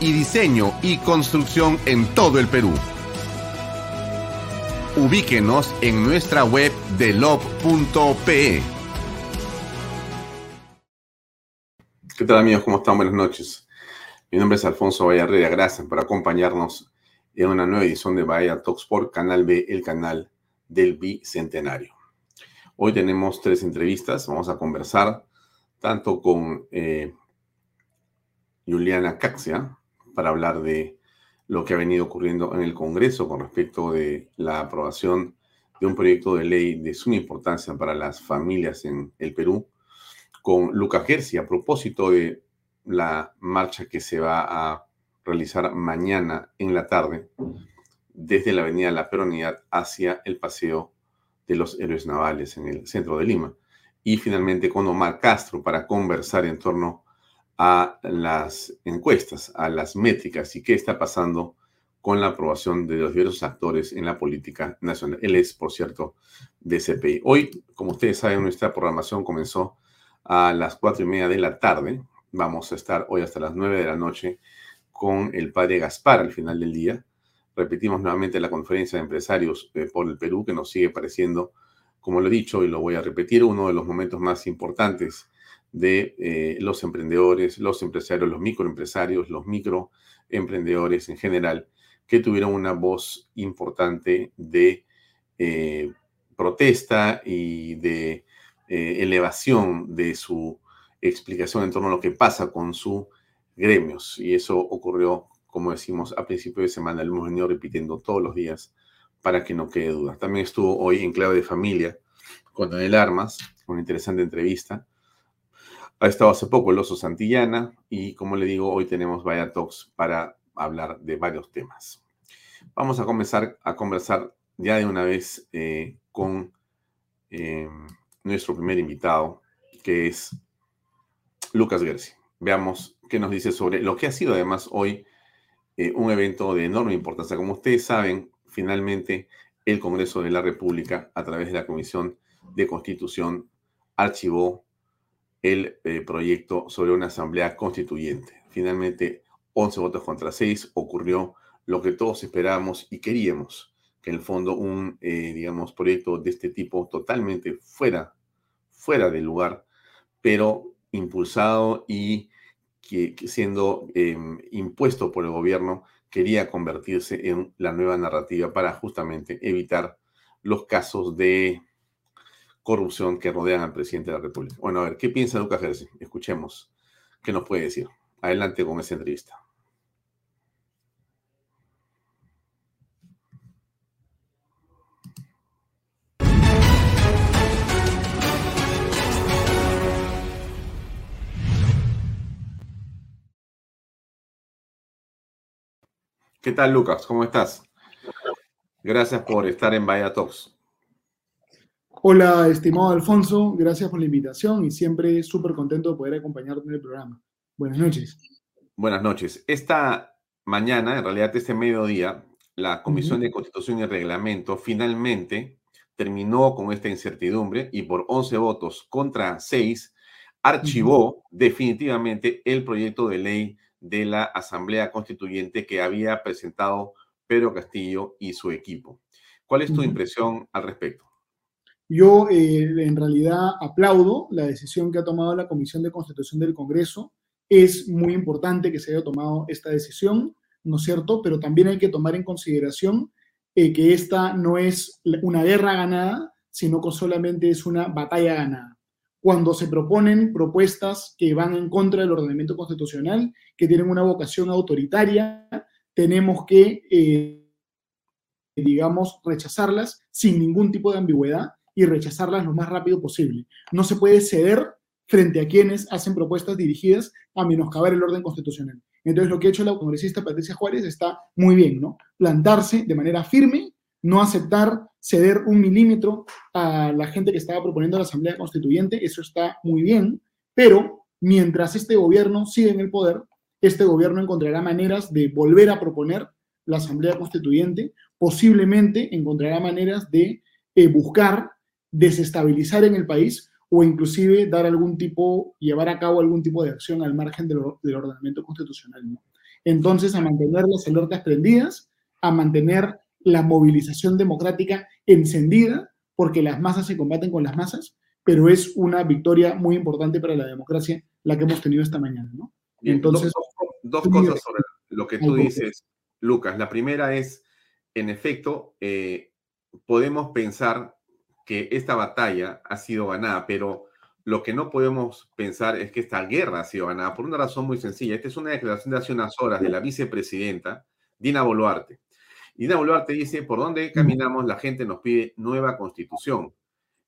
y diseño y construcción en todo el Perú. Ubíquenos en nuestra web delob.pe. ¿Qué tal amigos? ¿Cómo están? Buenas noches. Mi nombre es Alfonso Vallarrera. Gracias por acompañarnos en una nueva edición de Bahía Talks por Canal B, el canal del Bicentenario. Hoy tenemos tres entrevistas. Vamos a conversar tanto con eh, Juliana Caxia, para hablar de lo que ha venido ocurriendo en el Congreso con respecto de la aprobación de un proyecto de ley de suma importancia para las familias en el Perú, con Lucas Gersi a propósito de la marcha que se va a realizar mañana en la tarde desde la Avenida La Peronidad hacia el Paseo de los Héroes Navales en el centro de Lima. Y finalmente con Omar Castro para conversar en torno a las encuestas, a las métricas y qué está pasando con la aprobación de los diversos actores en la política nacional. Él es, por cierto, de CPI. Hoy, como ustedes saben, nuestra programación comenzó a las cuatro y media de la tarde. Vamos a estar hoy hasta las nueve de la noche con el padre Gaspar al final del día. Repetimos nuevamente la conferencia de empresarios eh, por el Perú, que nos sigue pareciendo, como lo he dicho y lo voy a repetir, uno de los momentos más importantes de eh, los emprendedores, los empresarios, los microempresarios, los microemprendedores en general, que tuvieron una voz importante de eh, protesta y de eh, elevación de su explicación en torno a lo que pasa con sus gremios. Y eso ocurrió, como decimos, a principio de semana, lo hemos venido repitiendo todos los días para que no quede duda. También estuvo hoy en clave de familia con Daniel Armas, una interesante entrevista ha estado hace poco el oso Santillana y como le digo, hoy tenemos Vaya Talks para hablar de varios temas. Vamos a comenzar a conversar ya de una vez eh, con eh, nuestro primer invitado, que es Lucas Gersi. Veamos qué nos dice sobre lo que ha sido además hoy eh, un evento de enorme importancia. Como ustedes saben, finalmente el Congreso de la República, a través de la Comisión de Constitución, archivó el eh, proyecto sobre una asamblea constituyente. Finalmente, 11 votos contra 6, ocurrió lo que todos esperábamos y queríamos, que en el fondo un, eh, digamos, proyecto de este tipo totalmente fuera, fuera del lugar, pero impulsado y que, siendo em, impuesto por el gobierno, quería convertirse en la nueva narrativa para justamente evitar los casos de corrupción que rodean al presidente de la República. Bueno, a ver, ¿qué piensa Lucas Gersi? Escuchemos qué nos puede decir. Adelante con esa entrevista. ¿Qué tal, Lucas? ¿Cómo estás? Gracias por estar en Vaya Talks. Hola, estimado Alfonso, gracias por la invitación y siempre súper contento de poder acompañarte en el programa. Buenas noches. Buenas noches. Esta mañana, en realidad este mediodía, la Comisión de Constitución y Reglamento finalmente terminó con esta incertidumbre y por 11 votos contra 6 archivó definitivamente el proyecto de ley de la Asamblea Constituyente que había presentado Pedro Castillo y su equipo. ¿Cuál es tu impresión al respecto? Yo eh, en realidad aplaudo la decisión que ha tomado la Comisión de Constitución del Congreso. Es muy importante que se haya tomado esta decisión, ¿no es cierto? Pero también hay que tomar en consideración eh, que esta no es una guerra ganada, sino que solamente es una batalla ganada cuando se proponen propuestas que van en contra del ordenamiento constitucional, que tienen una vocación autoritaria, tenemos que, eh, digamos, rechazarlas sin ningún tipo de ambigüedad y rechazarlas lo más rápido posible. No se puede ceder frente a quienes hacen propuestas dirigidas a menoscabar el orden constitucional. Entonces, lo que ha hecho la congresista Patricia Juárez está muy bien, ¿no? Plantarse de manera firme, no aceptar ceder un milímetro a la gente que estaba proponiendo la Asamblea Constituyente, eso está muy bien, pero mientras este gobierno sigue en el poder, este gobierno encontrará maneras de volver a proponer la Asamblea Constituyente, posiblemente encontrará maneras de eh, buscar desestabilizar en el país o inclusive dar algún tipo, llevar a cabo algún tipo de acción al margen del, ordenamiento constitucional. Entonces, a mantener las alertas prendidas, a mantener la movilización democrática encendida, porque las masas se combaten con las masas, pero es una victoria muy importante para la democracia la que hemos tenido esta mañana. ¿no? Entonces, dos, cosas sobre lo que tú dices, Lucas. La primera es, en efecto, eh, podemos pensar que esta batalla ha sido ganada, pero lo que no podemos pensar es que esta guerra ha sido ganada por una razón muy sencilla. Esta es una declaración de hace unas horas de la vicepresidenta Dina Boluarte. Dina Boluarte dice, por dónde caminamos, la gente nos pide nueva constitución.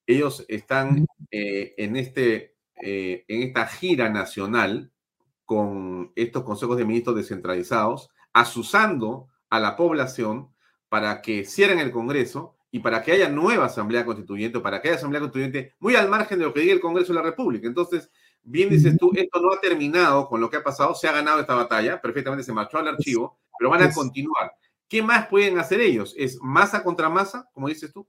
Ellos están eh, en, este, eh, en esta gira nacional con estos consejos de ministros descentralizados, asusando a la población para que cierren el Congreso y para que haya nueva Asamblea Constituyente, para que haya Asamblea Constituyente muy al margen de lo que diga el Congreso de la República. Entonces, bien dices tú, esto no ha terminado con lo que ha pasado, se ha ganado esta batalla, perfectamente se marchó al archivo, pero van a continuar. ¿Qué más pueden hacer ellos? ¿Es masa contra masa, como dices tú?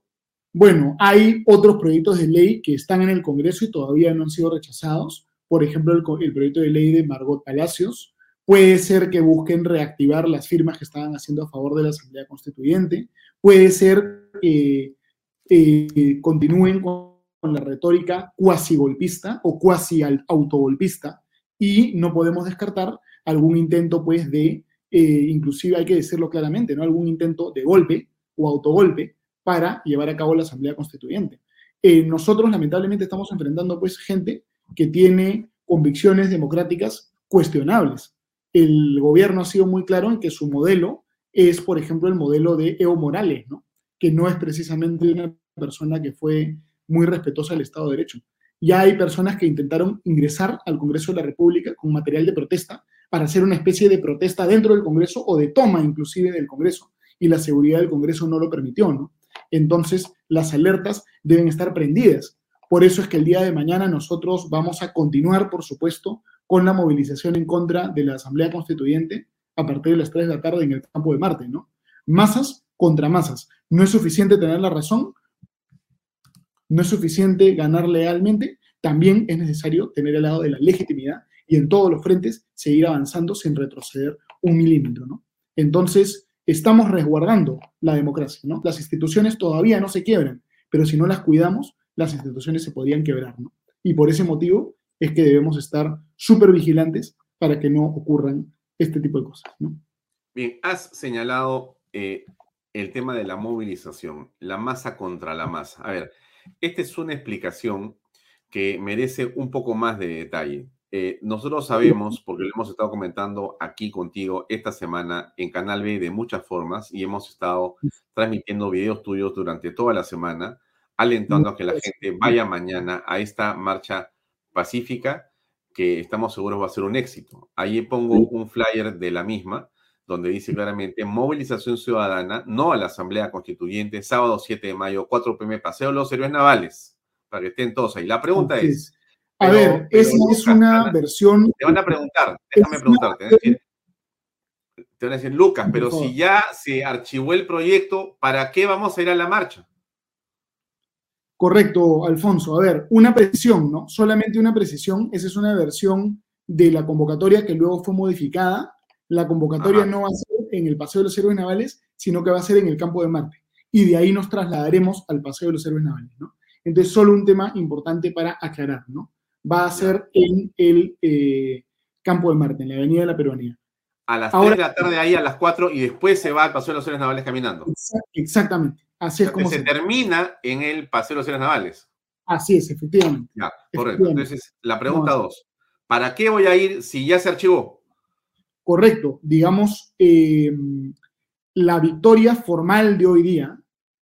Bueno, hay otros proyectos de ley que están en el Congreso y todavía no han sido rechazados. Por ejemplo, el, proyecto de ley de Margot Palacios. Puede ser que busquen reactivar las firmas que estaban haciendo a favor de la Asamblea Constituyente. Puede ser continúen con, la retórica cuasi golpista o cuasi autogolpista y no podemos descartar algún intento pues de eh, inclusive hay que decirlo claramente, ¿no? Algún intento de golpe o autogolpe para llevar a cabo la Asamblea Constituyente. Eh, nosotros, lamentablemente, estamos enfrentando, pues, gente que tiene convicciones democráticas cuestionables. El gobierno ha sido muy claro en que su modelo es, por ejemplo, el modelo de Evo Morales, ¿no? Que no es precisamente una persona que fue muy respetuosa del Estado de Derecho. Ya hay personas que intentaron ingresar al Congreso de la República con material de protesta para hacer una especie de protesta dentro del Congreso o de toma inclusive del Congreso. Y la seguridad del Congreso no lo permitió, ¿no? Entonces, las alertas deben estar prendidas. Por eso es que el día de mañana nosotros vamos a continuar, por supuesto, con la movilización en contra de la Asamblea Constituyente a partir de las 3 de la tarde en el campo de Marte, ¿no? Masas contra masas. No es suficiente tener la razón, no es suficiente ganar lealmente, también es necesario tener el lado de la legitimidad y en todos los frentes seguir avanzando sin retroceder un milímetro, ¿no? Entonces, estamos resguardando la democracia, ¿no? Las instituciones todavía no se quiebran, pero si no las cuidamos, las instituciones se podrían quebrar, ¿no? Y por ese motivo es que debemos estar súper vigilantes para que no ocurran este tipo de cosas, ¿no? Bien, has señalado eh, el tema de la movilización, la masa contra la masa. A ver, esta es una explicación que merece un poco más de detalle. Eh, nosotros sabemos, porque lo hemos estado comentando aquí contigo esta semana en Canal B de muchas formas y hemos estado transmitiendo videos tuyos durante toda la semana, alentando a que la gente vaya mañana a esta marcha pacífica que estamos seguros va a ser un éxito. Ahí pongo un flyer de la misma donde dice claramente movilización ciudadana, no a la Asamblea Constituyente, sábado 7 de mayo, 4 pm, Paseo Los Héroes Navales, para que estén todos ahí. La pregunta es, a ver, esa es una versión. Te van a preguntar, déjame preguntarte. te van a decir, Lucas, pero si ya se archivó el proyecto, ¿para qué vamos a ir a la marcha? Correcto, Alfonso. A ver, una precisión, ¿no? Solamente una precisión. Esa es una versión de la convocatoria que luego fue modificada. La convocatoria no va a ser en el Paseo de los Héroes Navales, sino que va a ser en el campo de Marte. Y de ahí nos trasladaremos al Paseo de los Héroes Navales, ¿no? Entonces, solo un tema importante para aclarar, ¿no? Va a ser en el eh, campo de Marte, en la Avenida de la Peruanía. A las Ahora, 3 de la tarde ahí, a las 4, y después se va al Paseo de los Héroes Navales caminando. Exactamente. Así es como se, termina en el Paseo de los Héroes Navales. Así es, efectivamente. Ya, correcto. Entonces, la pregunta 2. ¿Para qué voy a ir si ya se archivó? Correcto. Digamos, eh, la victoria formal de hoy día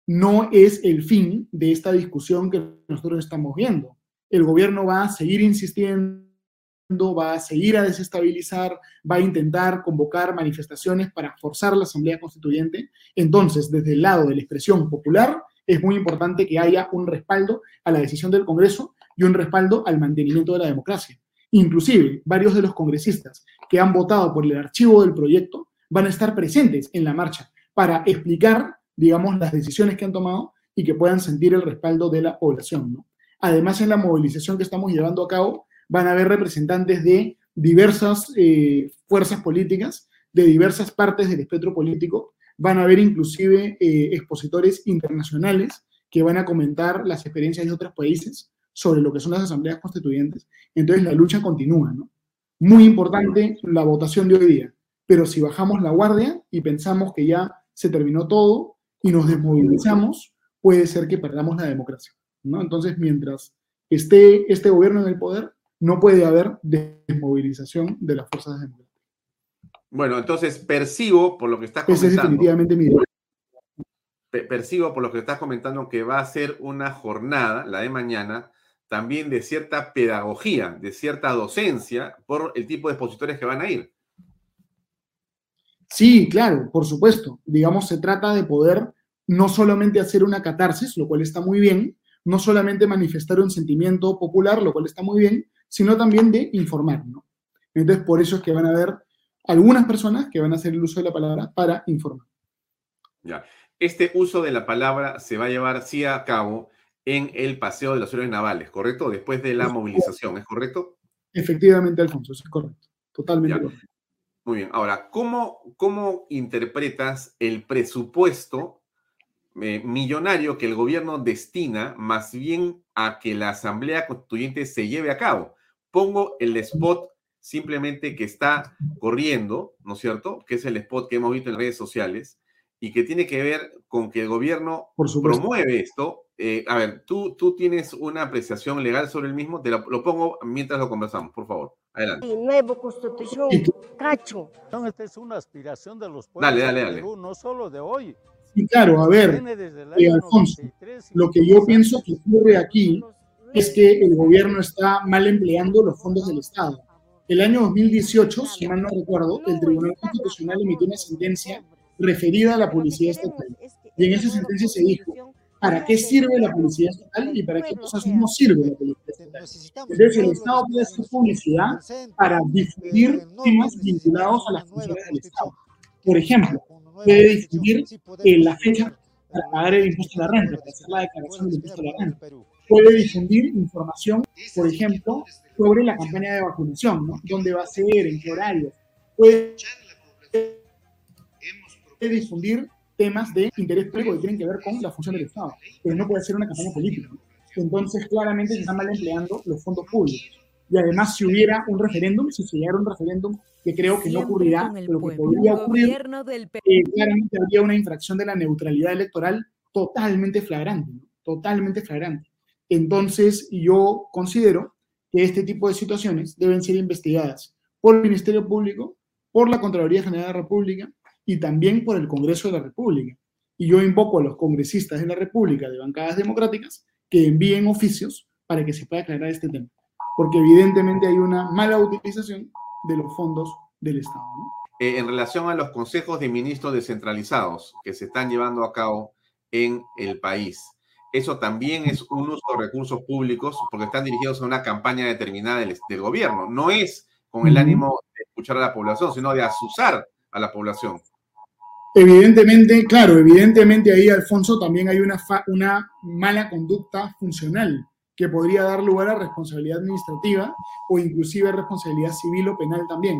no es el fin de esta discusión que nosotros estamos viendo. El gobierno va a seguir insistiendo, va a seguir a desestabilizar, va a intentar convocar manifestaciones para forzar la Asamblea Constituyente. Entonces, desde el lado de la expresión popular, es muy importante que haya un respaldo a la decisión del Congreso y un respaldo al mantenimiento de la democracia. Inclusive, varios de los congresistas que han votado por el archivo del proyecto van a estar presentes en la marcha para explicar, digamos, las decisiones que han tomado y que puedan sentir el respaldo de la población. Además, en la movilización que estamos llevando a cabo, van a haber representantes de diversas eh, fuerzas políticas, de diversas partes del espectro político, van a haber inclusive eh, expositores internacionales que van a comentar las experiencias de otros países sobre lo que son las asambleas constituyentes. Entonces la lucha continúa, ¿no? Muy importante la votación de hoy día, pero si bajamos la guardia y pensamos que ya se terminó todo y nos desmovilizamos, puede ser que perdamos la democracia, ¿no? Entonces, mientras esté este gobierno en el poder, no puede haber desmovilización de las fuerzas democráticas. Bueno, entonces percibo por lo que estás comentando. Ese es definitivamente mi Percibo por lo que estás comentando que va a ser una jornada, la de mañana, también de cierta pedagogía, de cierta docencia por el tipo de expositores que van a ir. Sí, claro, por supuesto. Digamos, se trata de poder no solamente hacer una catarsis, lo cual está muy bien, no solamente manifestar un sentimiento popular, lo cual está muy bien, sino también de informar, ¿no? Entonces, por eso es que van a haber algunas personas que van a hacer el uso de la palabra para informar. Ya. Este uso de la palabra se va a llevar sí a cabo en el Paseo de los Héroes Navales, ¿correcto? Después de la movilización, ¿es correcto? Efectivamente, Alfonso, es correcto. Totalmente correcto. Muy bien. Ahora, ¿cómo, cómo interpretas el presupuesto eh, millonario que el gobierno destina más bien a que la Asamblea Constituyente se lleve a cabo? Pongo el spot simplemente que está corriendo, ¿no es cierto? Que es el spot que hemos visto en redes sociales y que tiene que ver con que el gobierno promueve esto eh, a ver, ¿tú, tú tienes una apreciación legal sobre el mismo. Te lo, pongo mientras lo conversamos, por favor. Adelante. nueva constitución, cacho. Esta es una aspiración de los pueblos dale, dale, dale. no solo de hoy. Sí, claro, a ver, eh, Alfonso, lo que yo pienso que ocurre aquí es que el gobierno está mal empleando los fondos del Estado. El año 2018, si mal no recuerdo, el Tribunal Constitucional emitió una sentencia referida a la policía estatal. Y en esa sentencia se dijo para qué sirve la publicidad estatal y para qué cosas no sirve la publicidad estatal. Entonces, el Estado puede hacer publicidad para difundir temas vinculados a las funciones del Estado. Por ejemplo, puede difundir eh, la fecha para pagar el impuesto a la renta, para hacer la declaración del impuesto a la renta. Puede difundir información, por ejemplo, sobre la campaña de vacunación, ¿no? ¿Dónde va a ser? ¿En qué horario? Puede difundir temas de interés público que tienen que ver con la función del Estado, pero no puede ser una campaña política. Entonces, claramente se están mal empleando los fondos públicos. Y además, si hubiera un referéndum, si se llegara un referéndum, que creo que no ocurrirá, pero que podría ocurrir, eh, claramente habría una infracción de la neutralidad electoral totalmente flagrante, totalmente flagrante. Entonces, yo considero que este tipo de situaciones deben ser investigadas por el Ministerio Público, por la Contraloría General de la República y también por el Congreso de la República. Y yo invoco a los congresistas de la República de bancadas democráticas que envíen oficios para que se pueda aclarar este tema, porque evidentemente hay una mala utilización de los fondos del Estado. Eh, en relación a los consejos de ministros descentralizados que se están llevando a cabo en el país, eso también es un uso de recursos públicos porque están dirigidos a una campaña determinada del, del gobierno. No es con el ánimo de escuchar a la población, sino de asusar a la población. Evidentemente, claro, evidentemente ahí, Alfonso, también hay una, una mala conducta funcional que podría dar lugar a responsabilidad administrativa o inclusive responsabilidad civil o penal también,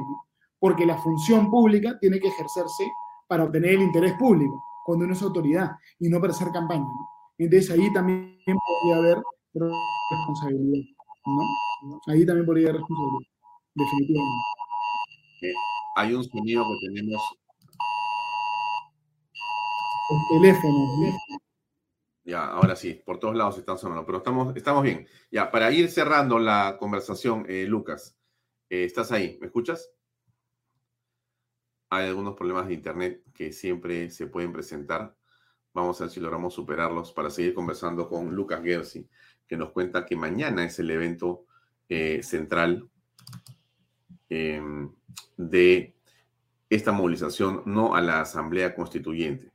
porque la función pública tiene que ejercerse para obtener el interés público, cuando uno es autoridad, y no para hacer campaña. ¿no? Entonces ahí también podría haber responsabilidad, ¿no? Ahí también podría haber responsabilidad, definitivamente. hay un sonido que tenemos. El teléfono. Ya, ahora sí, por todos lados están sonando, pero estamos, estamos bien. Ya, para ir cerrando la conversación, eh, Lucas, eh, ¿estás ahí? ¿Me escuchas? hay algunos problemas de Internet que siempre se pueden presentar. Vamos a ver si logramos superarlos para seguir conversando con Lucas Gersi, que nos cuenta que mañana es el evento eh, central em, de esta movilización no a la Asamblea Constituyente.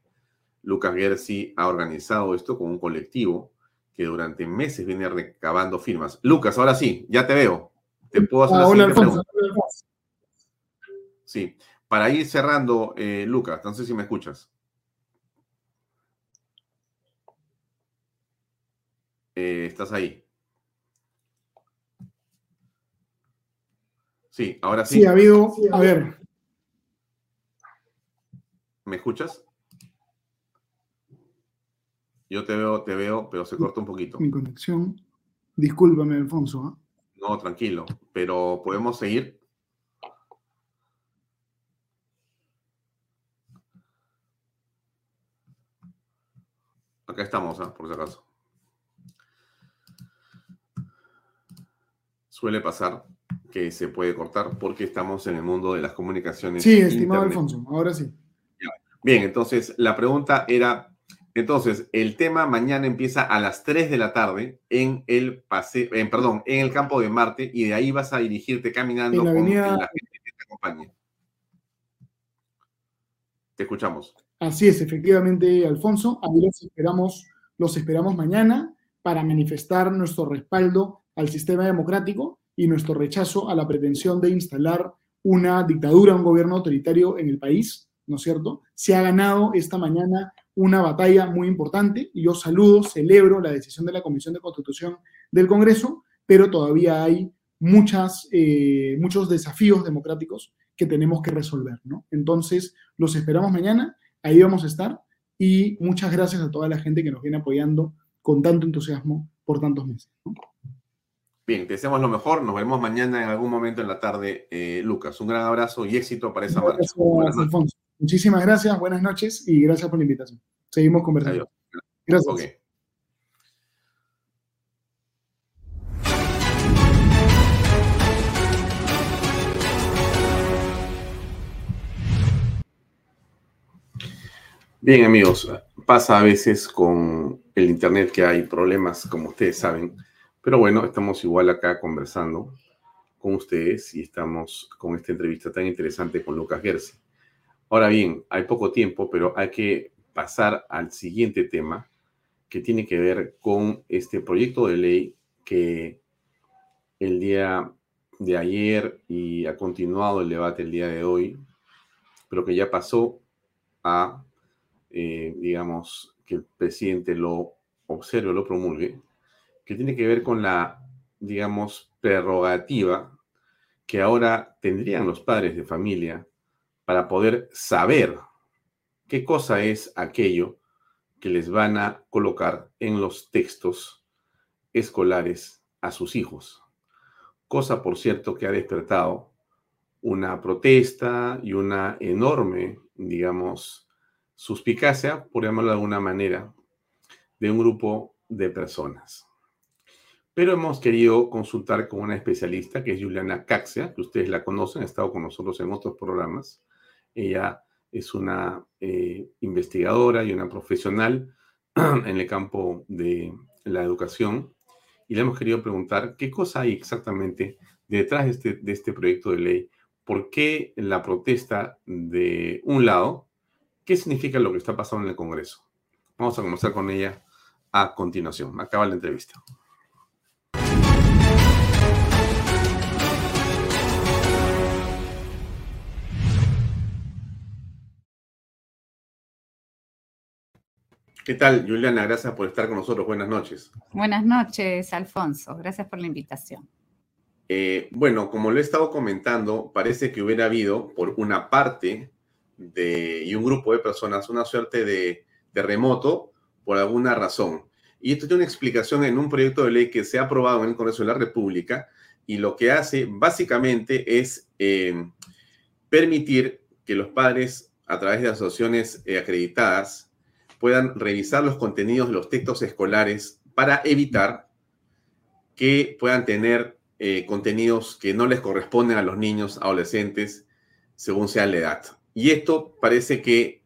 Lucas Gersi ha organizado esto con un colectivo que durante meses viene recabando firmas. Lucas, ahora sí, ya te veo. Te puedo hacer ah, la pregunta. Sí. Para ir cerrando, eh, Lucas, no sé si me escuchas. Eh, ¿Estás ahí? Sí, ahora sí. Sí, ha habido, a ver. ¿Me escuchas? Yo te veo, te veo, pero se corta un poquito. Mi conexión. Discúlpame, Alfonso. ¿ah? No, tranquilo, pero podemos seguir. Acá estamos, ¿ah? por si acaso. Suele pasar que se puede cortar porque estamos en el mundo de las comunicaciones. Sí, estimado Alfonso, ahora sí. Bien, entonces la pregunta era, entonces el tema mañana empieza a las 3 de la tarde en el pase, en, perdón, en el campo de Marte y de ahí vas a dirigirte caminando con la gente que te acompaña. Te escuchamos. Así es, efectivamente, Alfonso. Ahí los esperamos, los esperamos mañana para manifestar nuestro respaldo al sistema democrático y nuestro rechazo a la pretensión de instalar una dictadura, un gobierno autoritario en el país, ¿no es cierto? Se ha ganado esta mañana una batalla muy importante y yo saludo, celebro la decisión de la Comisión de Constitución del Congreso, pero todavía hay muchas, eh, muchos desafíos democráticos que tenemos que resolver, ¿no? Entonces, los esperamos mañana ahí vamos a estar. Y muchas gracias a toda la gente que nos viene apoyando con tanto entusiasmo por tantos meses. Bien, te deseamos lo mejor. Nos vemos mañana en algún momento en la tarde, eh, Lucas. Un gran abrazo y éxito para esa marcha. Alfonso. Muchísimas gracias, buenas noches y gracias por la invitación. Seguimos conversando. Gracias. Bien, amigos, pasa a veces con el Internet que hay problemas, como ustedes saben, pero bueno, estamos igual acá conversando con ustedes y estamos con esta entrevista tan interesante con Lucas Gersi. Ahora bien, hay poco tiempo, pero hay que pasar al siguiente tema que tiene que ver con este proyecto de ley que el día de ayer y ha continuado el debate el día de hoy, pero que ya pasó a eh, digamos, que el presidente lo observe, lo promulgue, que tiene que ver con la, digamos, prerrogativa que ahora tendrían los padres de familia para poder saber qué cosa es aquello que les van a colocar en los textos escolares a sus hijos. Cosa, por cierto, que ha despertado una protesta y una enorme, digamos, suspicacia, por llamarlo de alguna manera, de un grupo de personas. Pero hemos querido consultar con una especialista que es Juliana Caxia, que ustedes la conocen, ha estado con nosotros en otros programas. Ella es una eh, investigadora y una profesional en el campo de la educación y le hemos querido preguntar qué cosa hay exactamente detrás de este, de este proyecto de ley, por qué la protesta de un lado ¿Qué significa lo que está pasando en el Congreso? Vamos a comenzar con ella a continuación. Acaba la entrevista. ¿Qué tal, Juliana? Gracias por estar con nosotros. Buenas noches. Buenas noches, Alfonso. Gracias por la invitación. Eh, bueno, como lo he estado comentando, parece que hubiera habido por una parte de, y un grupo de personas una suerte de terremoto por alguna razón. Y esto tiene una explicación en un proyecto de ley que se ha aprobado en el Congreso de la República y lo que hace básicamente es eh, permitir que los padres, a través de asociaciones eh, acreditadas, puedan revisar los contenidos de los textos escolares para evitar que puedan tener eh, contenidos que no les corresponden a los niños, adolescentes, según sea la edad. Y esto parece que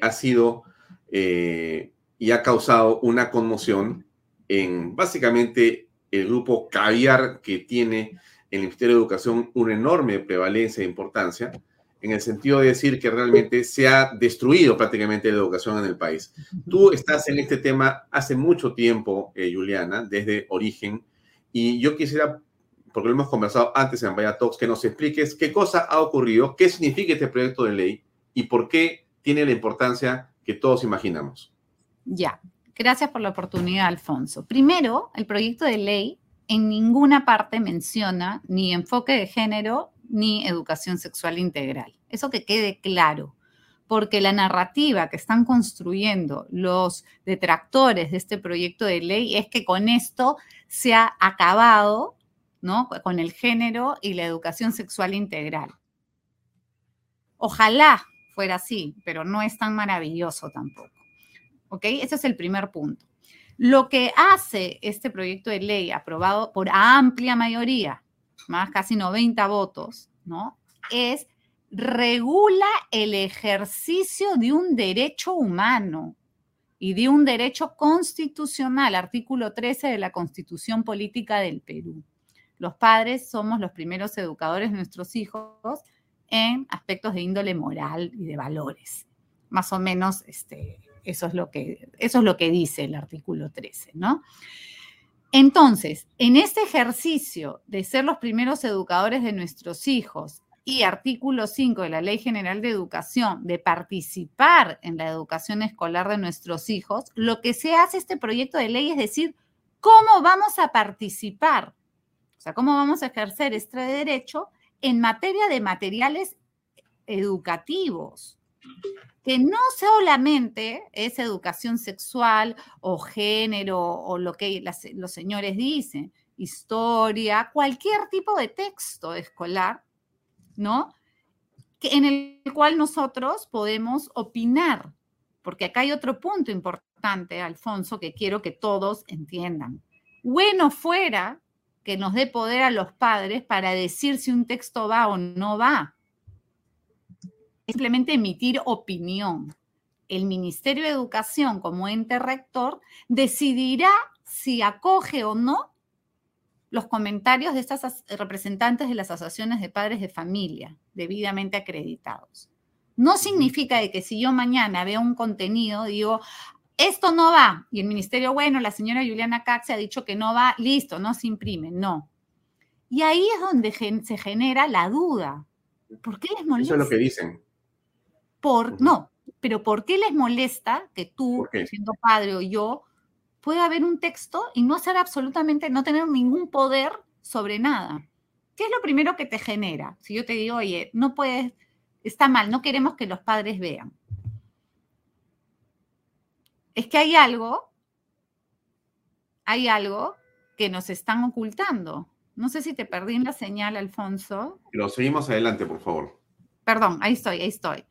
ha sido y ha causado una conmoción en básicamente el grupo Caviar que tiene el Ministerio de Educación una enorme prevalencia e importancia, en el sentido de decir que realmente se ha destruido prácticamente la educación en el país. Tú estás en este tema hace mucho tiempo, eh, Juliana, desde origen, y yo quisiera, porque lo hemos conversado antes en Vaya Talks, que nos expliques qué cosa ha ocurrido, qué significa este proyecto de ley y por qué tiene la importancia que todos imaginamos. Ya, gracias por la oportunidad, Alfonso. Primero, el proyecto de ley en ninguna parte menciona ni enfoque de género ni educación sexual integral. Eso que quede claro, porque la narrativa que están construyendo los detractores de este proyecto de ley es que con esto se ha acabado, ¿no? Con el género y la educación sexual integral. Ojalá fuera así, pero no es tan maravilloso tampoco. ¿Ok? Ese es el primer punto. Lo que hace este proyecto de ley aprobado por amplia mayoría, más casi 90 votos, ¿no? Es regula el ejercicio de un derecho humano y de un derecho constitucional, artículo 13 de la Constitución Política del Perú. Los padres somos los primeros educadores de nuestros hijos en aspectos de índole moral y de valores. Más o menos este, eso es lo que, eso es lo que dice el artículo 13, ¿no? Entonces, en este ejercicio de ser los primeros educadores de nuestros hijos y artículo 5 de la Ley General de Educación, de participar en la educación escolar de nuestros hijos, lo que se hace este proyecto de ley es decir, ¿cómo vamos a participar? O sea, ¿cómo vamos a ejercer este derecho en materia de materiales educativos? Que no solamente es educación sexual o género o lo que los señores dicen, historia, cualquier tipo de texto escolar, ¿no? en el cual nosotros podemos opinar, porque acá hay otro punto importante, Alfonso, que quiero que todos entiendan. Bueno fuera que nos dé poder a los padres para decir si un texto va o no va simplemente emitir opinión. El Ministerio de Educación, como ente rector, decidirá si acoge o no los comentarios de estas representantes de las asociaciones de padres de familia debidamente acreditados. No significa de que si yo mañana veo un contenido, digo, esto no va, y el ministerio, bueno, la señora Juliana Cax ha dicho que no va, listo, no se imprime, no. Y ahí es donde se genera la duda. ¿Por qué les molesta? Eso es lo que dicen. Por, no, pero ¿por qué les molesta que tú, siendo padre o yo, pueda haber un texto y no hacer absolutamente, no tener ningún poder sobre nada? ¿Qué es lo primero que te genera? Si yo te digo, oye, no puedes, está mal, no queremos que los padres vean. Es que hay algo, hay algo que nos están ocultando. No sé si te perdí en la señal, Alfonso. Lo seguimos adelante, por favor. Perdón, ahí estoy, ahí estoy.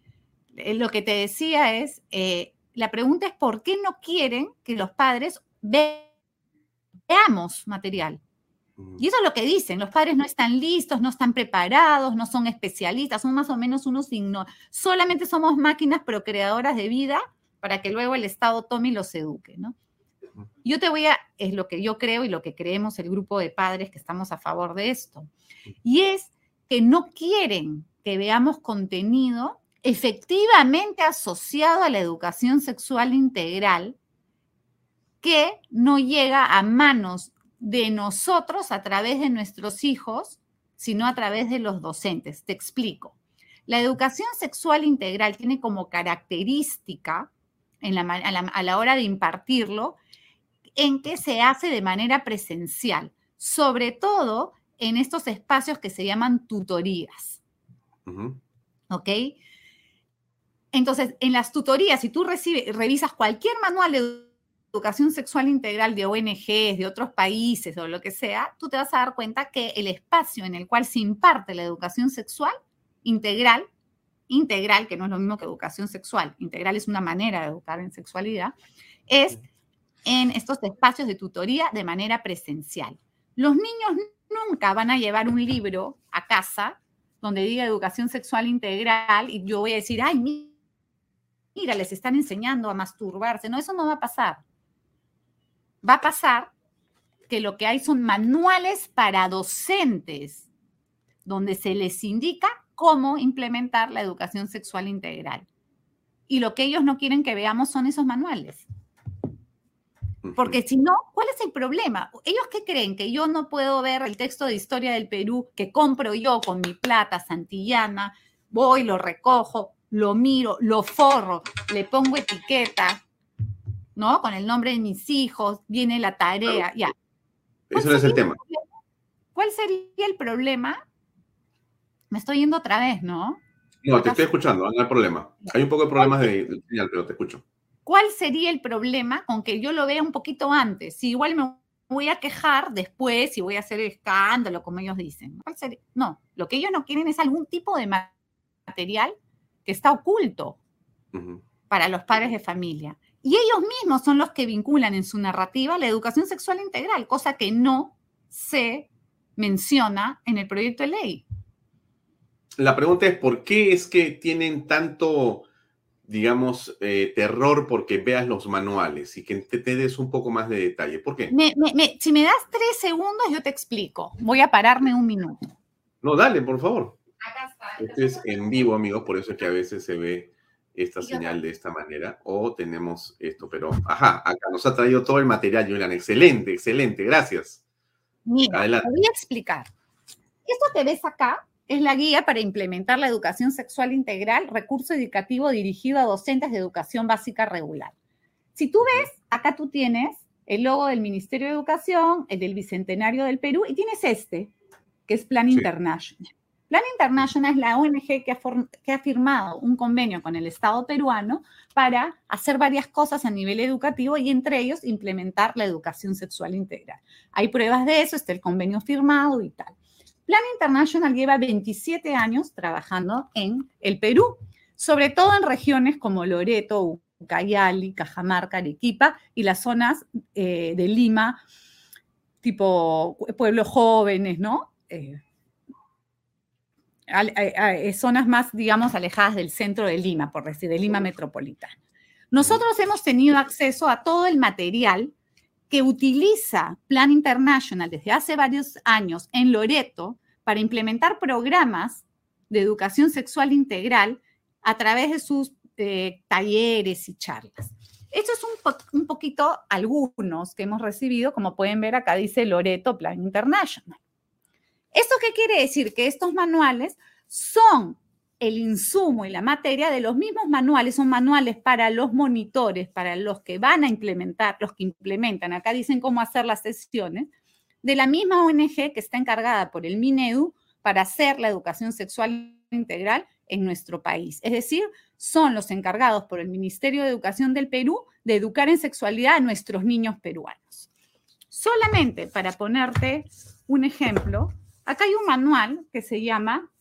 Eh, lo que te decía es, eh, la pregunta es por qué no quieren que los padres veamos material. Y eso es lo que dicen, los padres no están listos, no están preparados, no son especialistas, son más o menos unos signos, solamente somos máquinas procreadoras de vida para que luego el Estado tome y los eduque, ¿no? Yo te voy a, es lo que yo creo y lo que creemos el grupo de padres que estamos a favor de esto, y es que no quieren que veamos contenido efectivamente asociado a la educación sexual integral que no llega a manos de nosotros a través de nuestros hijos, sino a través de los docentes. Te explico. La educación sexual integral tiene como característica en la a, la, a la hora de impartirlo en que se hace de manera presencial, sobre todo en estos espacios que se llaman tutorías. ¿ok? Entonces, en las tutorías, si tú recibes, revisas cualquier manual de educación sexual integral de ONGs, de otros países o lo que sea, tú te vas a dar cuenta que el espacio en el cual se imparte la educación sexual integral, integral, que no es lo mismo que educación sexual, integral es una manera de educar en sexualidad, es en estos espacios de tutoría de manera presencial. Los niños nunca van a llevar un libro a casa donde diga educación sexual integral y yo voy a decir, ay, mi- mira, les están enseñando a masturbarse. No, eso no va a pasar. Va a pasar que lo que hay son manuales para docentes, donde se les indica cómo implementar la educación sexual integral. Y lo que ellos no quieren que veamos son esos manuales. Porque si no, ¿cuál es el problema? ¿Ellos qué creen? Que yo no puedo ver el texto de historia del Perú que compro yo con mi plata santillana, voy, lo recojo, lo miro, lo forro, le pongo etiqueta, ¿no? Con el nombre de mis hijos, viene la tarea, ya. Eso no es el tema. ¿Cuál sería el problema? Me estoy yendo otra vez, ¿no? No, te estoy escuchando, no hay problema. Hay un poco de problemas de, de señal, pero te escucho. ¿Cuál sería el problema con que yo lo vea un poquito antes? Si igual me voy a quejar después y voy a hacer escándalo, como ellos dicen. ¿Cuál sería? No, lo que ellos no quieren es algún tipo de ma- material que está oculto para los padres de familia. Y ellos mismos son los que vinculan en su narrativa la educación sexual integral, cosa que no se menciona en el proyecto de ley. La pregunta es, ¿por qué es que tienen tanto, digamos, eh, terror porque veas los manuales y que te, te des un poco más de detalle? ¿Por qué? Me- me- me- si me das tres segundos, yo te explico. Voy a pararme un minuto. No, dale, por favor. Este es en vivo, amigos, por eso es que a veces se ve esta señal de esta manera o tenemos esto, pero ajá, acá nos ha traído todo el material, Julián. Excelente, excelente, gracias. Mira, Adelante. te voy a explicar. Esto que ves acá es la guía para implementar la educación sexual integral, recurso educativo dirigido a docentes de educación básica regular. Si tú ves, acá tú tienes el logo del Ministerio de Educación, el del Bicentenario del Perú, y tienes este, que es Plan Sí. International. Plan International es la ONG que ha, firmado un convenio con el Estado peruano para hacer varias cosas a nivel educativo y entre ellos implementar la educación sexual integral. Hay pruebas de eso, está el convenio firmado y tal. Plan International lleva 27 años trabajando en el Perú, sobre todo en regiones como Loreto, Ucayali, Cajamarca, Arequipa y las zonas eh, de Lima, tipo pueblos jóvenes, ¿no? Eh, al- a- a- zonas más, digamos, alejadas del centro de Lima, por decir, de Lima metropolitana. Nosotros hemos tenido acceso a todo el material que utiliza Plan International desde hace varios años en Loreto para implementar programas de educación sexual integral a través de sus eh, talleres y charlas. Esto es un, po- un poquito algunos que hemos recibido, como pueden ver acá dice Loreto Plan International. ¿Esto qué quiere decir? Que estos manuales son el insumo y la materia de los mismos manuales, son manuales para los monitores, para los que van a implementar, los que implementan, acá dicen cómo hacer las sesiones, de la misma ONG que está encargada por el MINEDU para hacer la educación sexual integral en nuestro país. Es decir, son los encargados por el Ministerio de Educación del Perú de educar en sexualidad a nuestros niños peruanos. Solamente para ponerte un ejemplo, acá hay un manual que se llama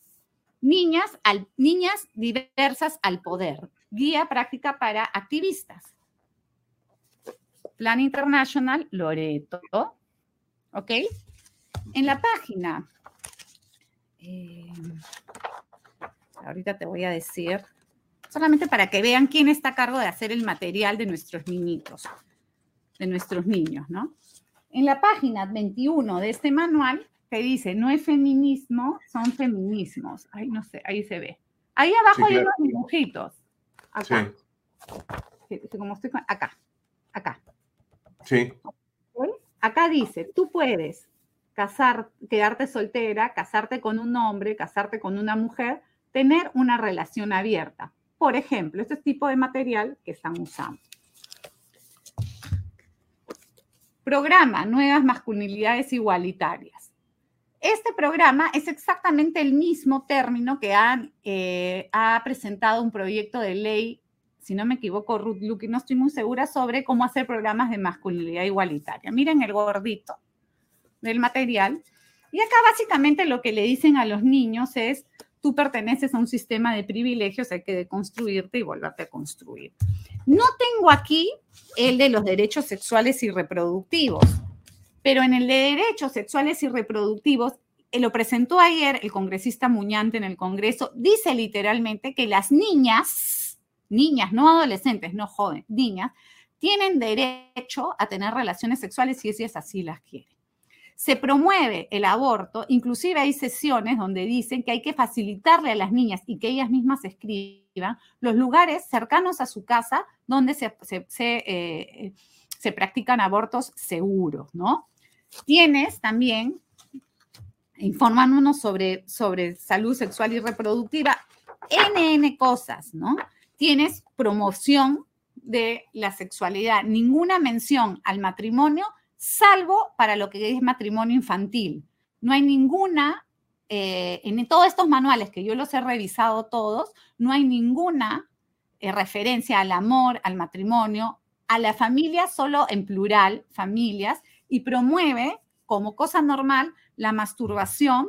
Niñas, al, Niñas diversas al poder, guía práctica para activistas. Plan International Loreto, ¿ok? En la página, eh, ahorita te voy a decir, solamente para que vean quién está a cargo de hacer el material de nuestros niñitos, de nuestros niños, ¿no? En la página 21 de este manual, que dice, no es feminismo, son feminismos. Ahí no sé, ahí se ve. Ahí abajo hay unos dibujitos. Acá. Sí. Como estoy acá, acá. Sí. Acá dice, tú puedes casar, quedarte soltera, casarte con un hombre, casarte con una mujer, tener una relación abierta. Por ejemplo, este tipo de material que están usando. Programa Nuevas Masculinidades Igualitarias. Este programa es exactamente el mismo término que han, eh, ha presentado un proyecto de ley, si no me equivoco, Ruth no estoy muy segura sobre cómo hacer programas de masculinidad igualitaria. Miren el gordito del material. Y acá básicamente lo que le dicen a los niños es, tú perteneces a un sistema de privilegios, hay que deconstruirte y volverte a construir. No tengo aquí el de los derechos sexuales y reproductivos, pero en el de derechos sexuales y reproductivos, eh, lo presentó ayer el congresista Muñante en el Congreso, dice literalmente que las niñas, niñas, no adolescentes, no jóvenes, niñas, tienen derecho a tener relaciones sexuales si ellas así las quieren se promueve el aborto, inclusive hay sesiones donde dicen que hay que facilitarle a las niñas y que ellas mismas escriban los lugares cercanos a su casa donde se, eh, se, practican abortos seguros, ¿no? Tienes también, informándonos sobre, sobre salud sexual y reproductiva, NN cosas, ¿no? Tienes promoción de la sexualidad, ninguna mención al matrimonio salvo para lo que es matrimonio infantil. No hay ninguna, eh, en todos estos manuales que yo los he revisado todos, no hay ninguna eh, referencia al amor, al matrimonio, a la familia solo en plural, familias, y promueve como cosa normal la masturbación,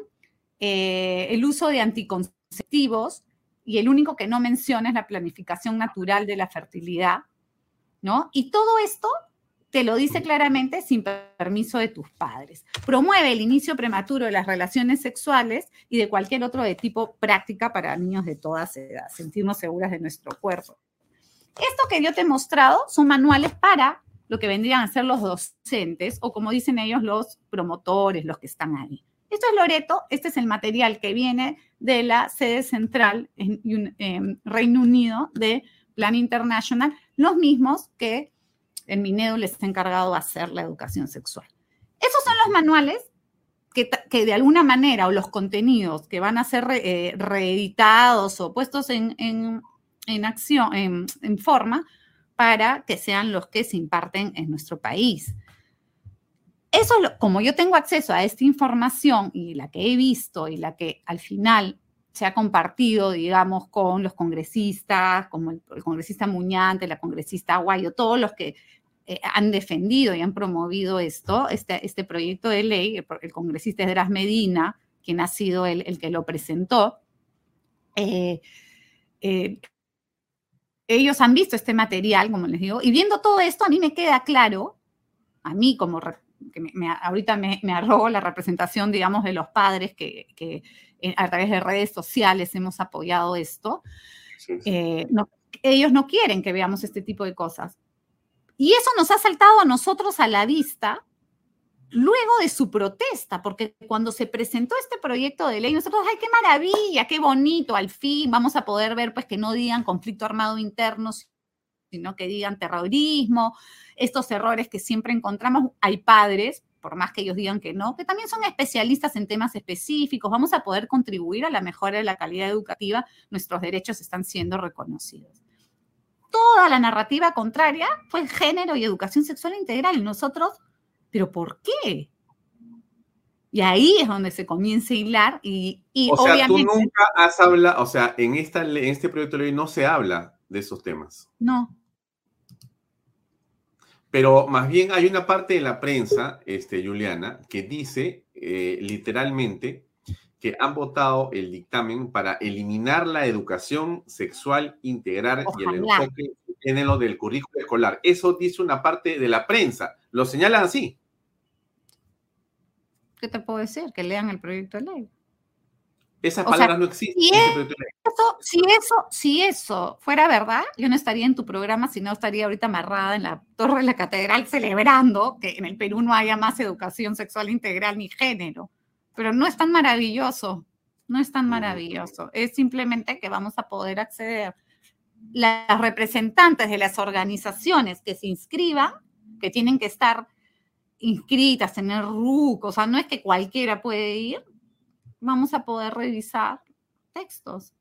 eh, el uso de anticonceptivos, y el único que no menciona es la planificación natural de la fertilidad, ¿no? Y todo esto te lo dice claramente sin permiso de tus padres. Promueve el inicio prematuro de las relaciones sexuales y de cualquier otro de tipo práctica para niños de todas edades, sentirnos seguras de nuestro cuerpo. Esto que yo te he mostrado son manuales para lo que vendrían a ser los docentes o como dicen ellos los promotores, los que están ahí. Esto es Loreto, este es el material que viene de la sede central en, Reino Unido de Plan International, los mismos que en Minedo les está encargado de hacer la educación sexual. Esos son los manuales que, de alguna manera, o los contenidos que van a ser eh, reeditados o puestos en, acción, en, forma, para que sean los que se imparten en nuestro país. Eso, como yo tengo acceso a esta información y la que he visto y la que al final se ha compartido, digamos, con los congresistas, como el, congresista Muñante, la congresista Aguayo, todos los que eh, han defendido y han promovido esto, este, este proyecto de ley, el, congresista Edras Medina, quien ha sido el, el que lo presentó, eh, eh, ellos han visto este material, como les digo, y viendo todo esto, a mí me queda claro, a mí como que me, ahorita me, me, arrogo la representación, digamos, de los padres que, que a través de redes sociales hemos apoyado esto. ellos no quieren que veamos este tipo de cosas. Y eso nos ha saltado a nosotros a la vista luego de su protesta, porque cuando se presentó este proyecto de ley, nosotros, ay, qué maravilla, qué bonito, al fin vamos a poder ver pues que no digan conflicto armado interno, sino que digan terrorismo, estos errores que siempre encontramos, hay padres, por más que ellos digan que no, que también son especialistas en temas específicos, vamos a poder contribuir a la mejora de la calidad educativa, nuestros derechos están siendo reconocidos toda la narrativa contraria fue género y educación sexual integral. Nosotros, ¿pero por qué? Y ahí es donde se comienza a hilar y, o sea, tú nunca has hablado, o sea, en, esta, en este proyecto de ley no se habla de esos temas. No. Pero más bien hay una parte de la prensa, este, Juliana, que dice eh, literalmente que han votado el dictamen para eliminar la educación sexual integral y el enfoque en lo del currículo escolar. Eso dice una parte de la prensa. Lo señalan así. ¿Qué te puedo decir? Que lean el proyecto de ley. Esas palabras no existen. Si, eso, si, eso, si eso fuera verdad, yo no estaría en tu programa, sino estaría ahorita amarrada en la torre de la catedral celebrando que en el Perú no haya más educación sexual integral ni género pero no es tan maravilloso, no es tan maravilloso. Es simplemente que vamos a poder acceder. Las representantes de las organizaciones que se inscriban, que tienen que estar inscritas, tener RUC, o sea, no es que cualquiera puede ir, vamos a poder revisar textos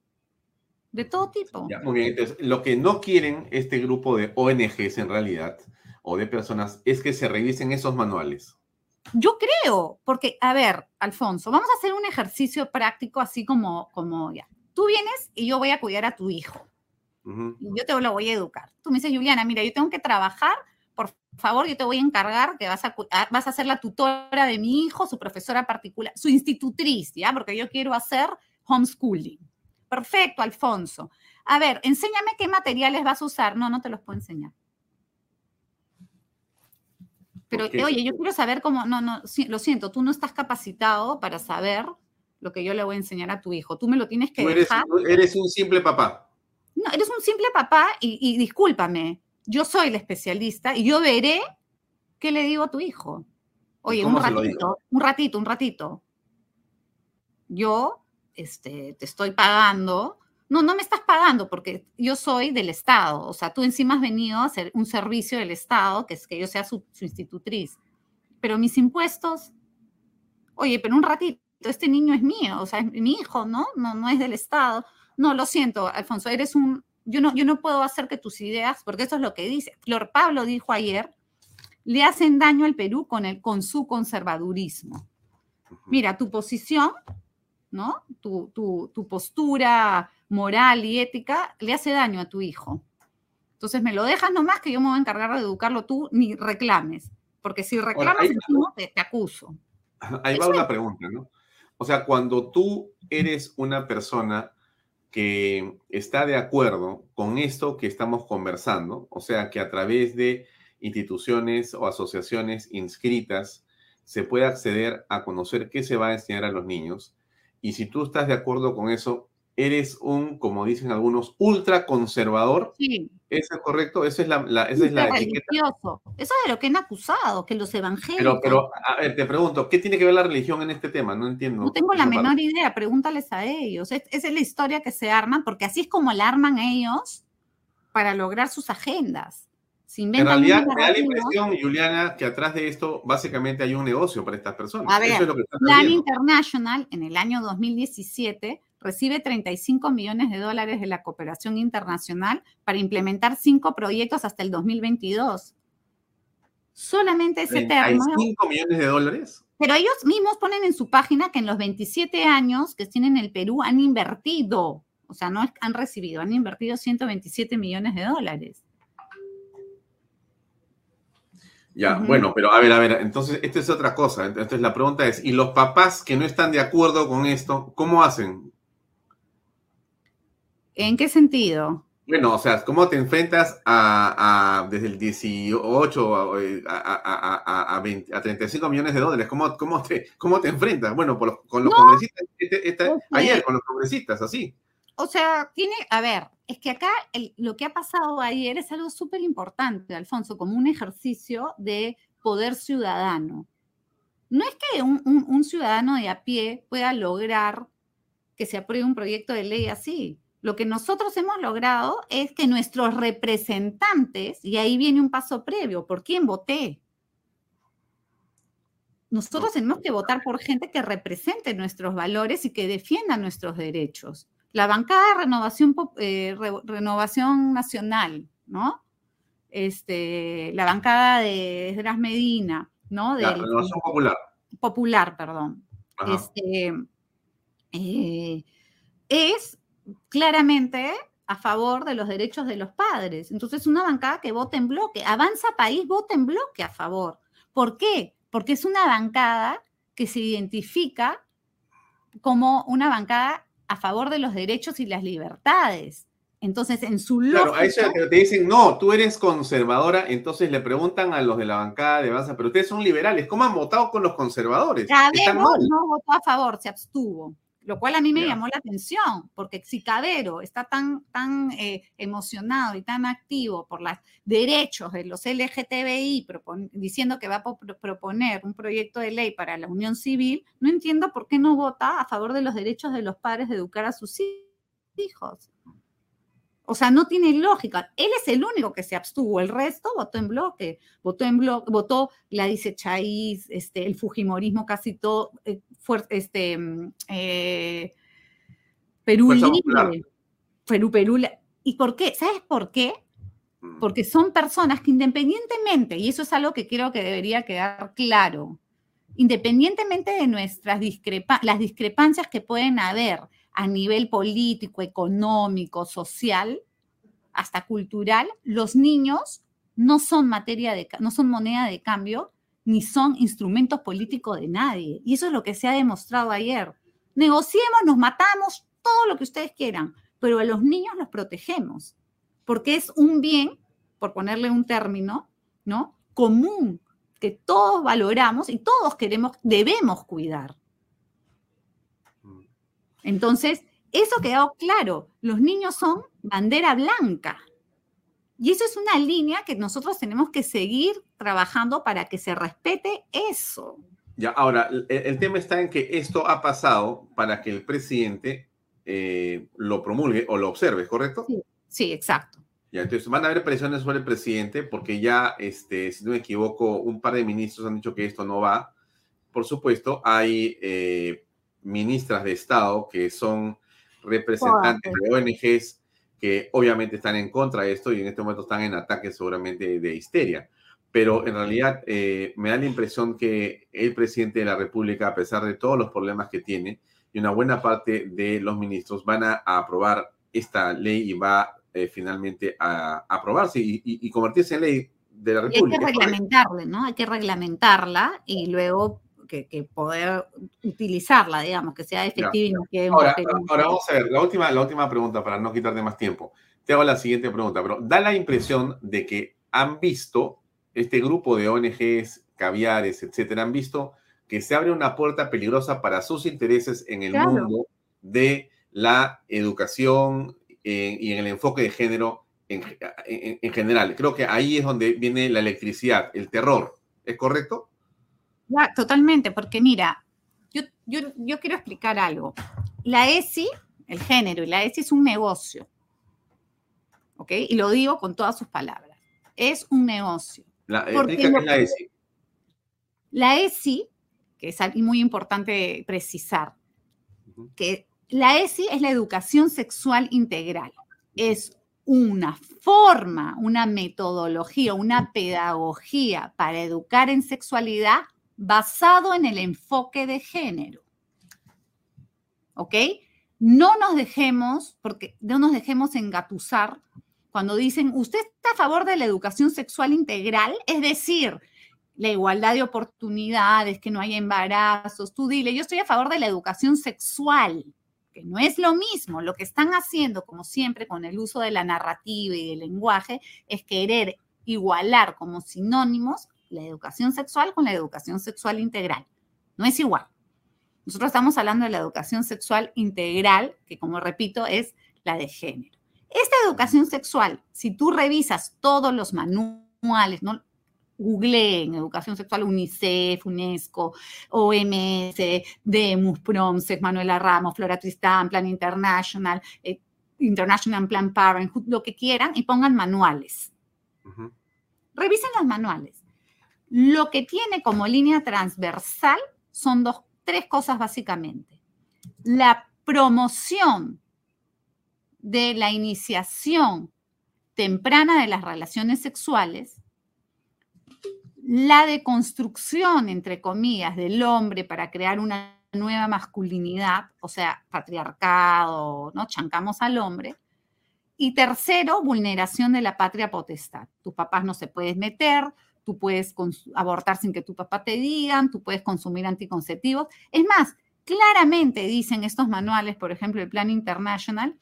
de todo tipo. muy bien, entonces, lo que no quieren este grupo de ONGs en realidad, o de personas es que se revisen esos manuales. Yo creo, porque, a ver, Alfonso, vamos a hacer un ejercicio práctico así como, como ya. Tú vienes y yo voy a cuidar a tu hijo. Y yo te lo voy a educar. Tú me dices, Juliana, mira, yo tengo que trabajar, favor, yo te voy a encargar que vas a, vas a ser la tutora de mi hijo, su profesora particular, su institutriz, ¿ya? Porque yo quiero hacer homeschooling. Perfecto, Alfonso. A ver, enséñame qué materiales vas a usar. No, no te los puedo enseñar. Pero, oye, yo quiero saber cómo, no, no, lo siento, tú no estás capacitado para saber lo que yo le voy a enseñar a tu hijo. Tú me lo tienes que Tú eres, dejar. eres un simple papá. No, eres un simple papá y, y discúlpame, yo soy la especialista y yo veré qué le digo a tu hijo. Oye, un ratito, un ratito, un ratito. Yo este, te estoy pagando. No, no me estás pagando porque yo soy del Estado. O sea, tú encima has venido a hacer un servicio del Estado, que es que yo sea su, su institutriz. Pero mis impuestos, oye, pero un ratito, este niño es mío, o sea, es mi hijo, ¿no? No, no es del Estado. No, lo siento, Alfonso, eres un... Yo no, yo no puedo hacer que tus ideas, porque eso es lo que dice. Flor Pablo dijo ayer, le hacen daño al Perú con, el, con su conservadurismo. Mira, tu posición, ¿no? Tu, tu, tu postura moral y ética le hace daño a tu hijo. Entonces me lo dejas nomás que yo me voy a encargar de educarlo tú, ni reclames. Porque si reclamas, te acuso. Ahí va Eso una pregunta, ¿no? O sea, cuando tú eres una persona que está de acuerdo con esto que estamos conversando, o sea, que a través de instituciones o asociaciones inscritas se puede acceder a conocer qué se va a enseñar a los niños, y si tú estás de acuerdo con eso, eres un, como dicen algunos, ultra conservador, Sí, ¿eso es correcto? Esa es la, la- esa es la etiqueta. religioso. Eso es de lo que han acusado, que los evangélicos. Pero, pero, a ver, te pregunto, ¿qué tiene que ver la religión en este tema? No entiendo. No tengo la esa parte. menor idea, pregúntales a ellos. Es- Esa es la historia que se arman, porque así es como la arman ellos para lograr sus agendas. En realidad, me da la impresión, Juliana, que atrás de esto básicamente hay un negocio para estas personas. A ver, Eso es lo que Plan. International en el año 2017 recibe 35 millones de dólares de la cooperación internacional para implementar cinco proyectos hasta el 2022. Solamente ese termo. 35 millones de dólares. Pero ellos mismos ponen en su página que en los 27 años que tienen el Perú han invertido, o sea, no han recibido, han invertido 127 millones de dólares. Ya, bueno, pero a ver, a ver, entonces, esta es otra cosa. Entonces, la pregunta es, ¿y los papás que no están de acuerdo con esto, cómo hacen? ¿En qué sentido? Bueno, o sea, ¿cómo te enfrentas a, a- desde el 18 a, a, a- a- a 20 a 35 millones de dólares? ¿Cómo, cómo, te, cómo te enfrentas? Bueno, por los- con los No. congresistas, este- este- ayer con los congresistas, así. O sea, tiene, a ver, es que acá el- lo que ha pasado ayer es algo súper importante, Alfonso, como un ejercicio de poder ciudadano. No es que un, un- un ciudadano de a pie pueda lograr que se apruebe un proyecto de ley así. Lo que nosotros hemos logrado es que nuestros representantes, y ahí viene un paso previo, ¿por quién voté? Nosotros tenemos que votar por gente que represente nuestros valores y que defienda nuestros derechos. La bancada de renovación, eh, Re- renovación nacional, ¿no? Este, la bancada de Esdras Medina, ¿no? La Del- renovación popular. popular, perdón. Este, eh, es claramente a favor de los derechos de los padres. Entonces, una bancada que vota en bloque, Avanza País vota en bloque a favor. ¿Por qué? Porque es una bancada que se identifica como una bancada a favor de los derechos y las libertades. Entonces, en su lógica... Claro, a eso te dicen, no, tú eres conservadora, entonces le preguntan a los de la bancada de Avanza, pero ustedes son liberales, ¿cómo han votado con los conservadores? Mal. no votó a favor, se abstuvo, lo cual a mí me llamó la atención, porque si Cabero está tan, tan eh, emocionado y tan activo por los derechos de los LGTBI, propon- diciendo que va a po- proponer un proyecto de ley para la unión civil, no entiendo por qué no vota a favor de los derechos de los padres de educar a sus hi- hijos. O sea, no tiene lógica. Él es el único que se abstuvo, el resto votó en bloque. Votó en bloque, votó la dice Chaiz, este, el Fujimorismo casi todo, eh, este, mm, eh, Perú Libre. Perú, Perú. ¿Y por qué? ¿Sabes por qué? Mm. porque son personas que independientemente, y eso es algo que creo que debería quedar claro, independientemente de nuestras discrepa las discrepancias que pueden haber a nivel político, económico, social, hasta cultural, los niños no son materia de, no son moneda de cambio ni son instrumentos políticos de nadie. Y eso es lo que se ha demostrado ayer. Negociemos, nos matamos, todo lo que ustedes quieran, pero a los niños los protegemos, porque es un bien, por ponerle un término, ¿no? Común, que todos valoramos y todos queremos, debemos cuidar. Entonces, eso quedó claro. Los niños son bandera blanca. Y eso es una línea que nosotros tenemos que seguir trabajando para que se respete eso. Ya, ahora, el, el tema está en que esto ha pasado para que el presidente eh, lo promulgue o lo observe, ¿correcto? Sí, sí, exacto. Ya, entonces van a haber presiones sobre el presidente porque ya, este, si no me equivoco, un par de ministros han dicho que esto no va. Por supuesto, hay eh, ministras de Estado que son representantes de ONGs que obviamente están en contra de esto y en este momento están en ataque seguramente de histeria. Pero en realidad eh, me da la impresión que el presidente de la República, a pesar de todos los problemas que tiene, y una buena parte de los ministros van a, a aprobar esta ley y va eh, finalmente a, a aprobarse y, y, y, convertirse en ley de la República. Y hay que reglamentarla, ¿no? Hay que reglamentarla y luego que, que, poder utilizarla, digamos, que sea efectiva y no quede ahora, ahora, vamos a ver, la última, la última pregunta para no quitarte más tiempo. Te hago la siguiente pregunta, pero da la impresión de que han visto, este grupo de ONGs, caviares, etcétera, han visto que se abre una puerta peligrosa para sus intereses en el claro. mundo de la educación eh, y en el enfoque de género en, en, en, general. Creo que ahí es donde viene la electricidad, el terror. ¿Es correcto? Ya, totalmente, porque mira, yo, yo, yo quiero explicar algo. La ESI, el género y la ESI es un negocio. ¿Ok? Y lo digo con todas sus palabras. Es un negocio. La, porque lo, la ESI? La ESI, que es muy importante precisar, que la ESI es la educación sexual integral. Es una forma, una metodología, una pedagogía para educar en sexualidad basado en el enfoque de género. ¿Ok? No nos dejemos, porque no nos dejemos engatusar cuando dicen, usted está a favor de la educación sexual integral, es decir, la igualdad de oportunidades, que no haya embarazos, tú dile, yo estoy a favor de la educación sexual, que no es lo mismo. Lo que están haciendo, como siempre, con el uso de la narrativa y del lenguaje, es querer igualar como sinónimos la educación sexual con la educación sexual integral. No es igual. Nosotros estamos hablando de la educación sexual integral, que como repito, es la de género. Esta educación sexual, si tú revisas todos los manuales, ¿no? Googleen educación sexual UNICEF, UNESCO, OMS, DEMUS, PROMSEC, Manuela Ramos, Flora Tristán, Plan International, eh, International Plan Parenthood, lo que quieran, y pongan manuales. Uh -huh. Revisen los manuales. Lo que tiene como línea transversal son dos, tres cosas básicamente. La promoción de la iniciación temprana de las relaciones sexuales, la deconstrucción, entre comillas, del hombre para crear una nueva masculinidad, o sea, patriarcado, ¿no? Chancamos al hombre. Y tercero, vulneración de la patria potestad. Tus papás no se puedes meter, tú puedes abortar sin que tu papá te digan, tú puedes consumir anticonceptivos. Es más, claramente dicen estos manuales, por ejemplo, el Plan International,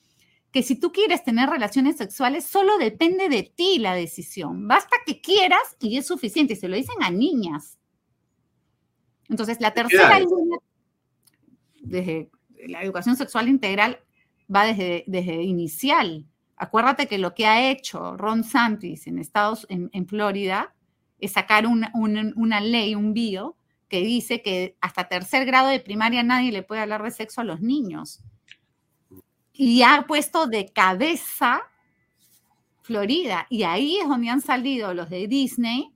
que si tú quieres tener relaciones sexuales, solo depende de ti la decisión. Basta que quieras y es suficiente. Y se lo dicen a niñas. Entonces, la tercera línea, desde la educación sexual integral, va desde, desde inicial. Acuérdate que lo que ha hecho Ron Santis en Estados, en, en Florida, sacar una, ley, un bill, que dice que hasta tercer grado de primaria nadie le puede hablar de sexo a los niños y ha puesto de cabeza Florida. Y ahí es donde han salido los de Disney,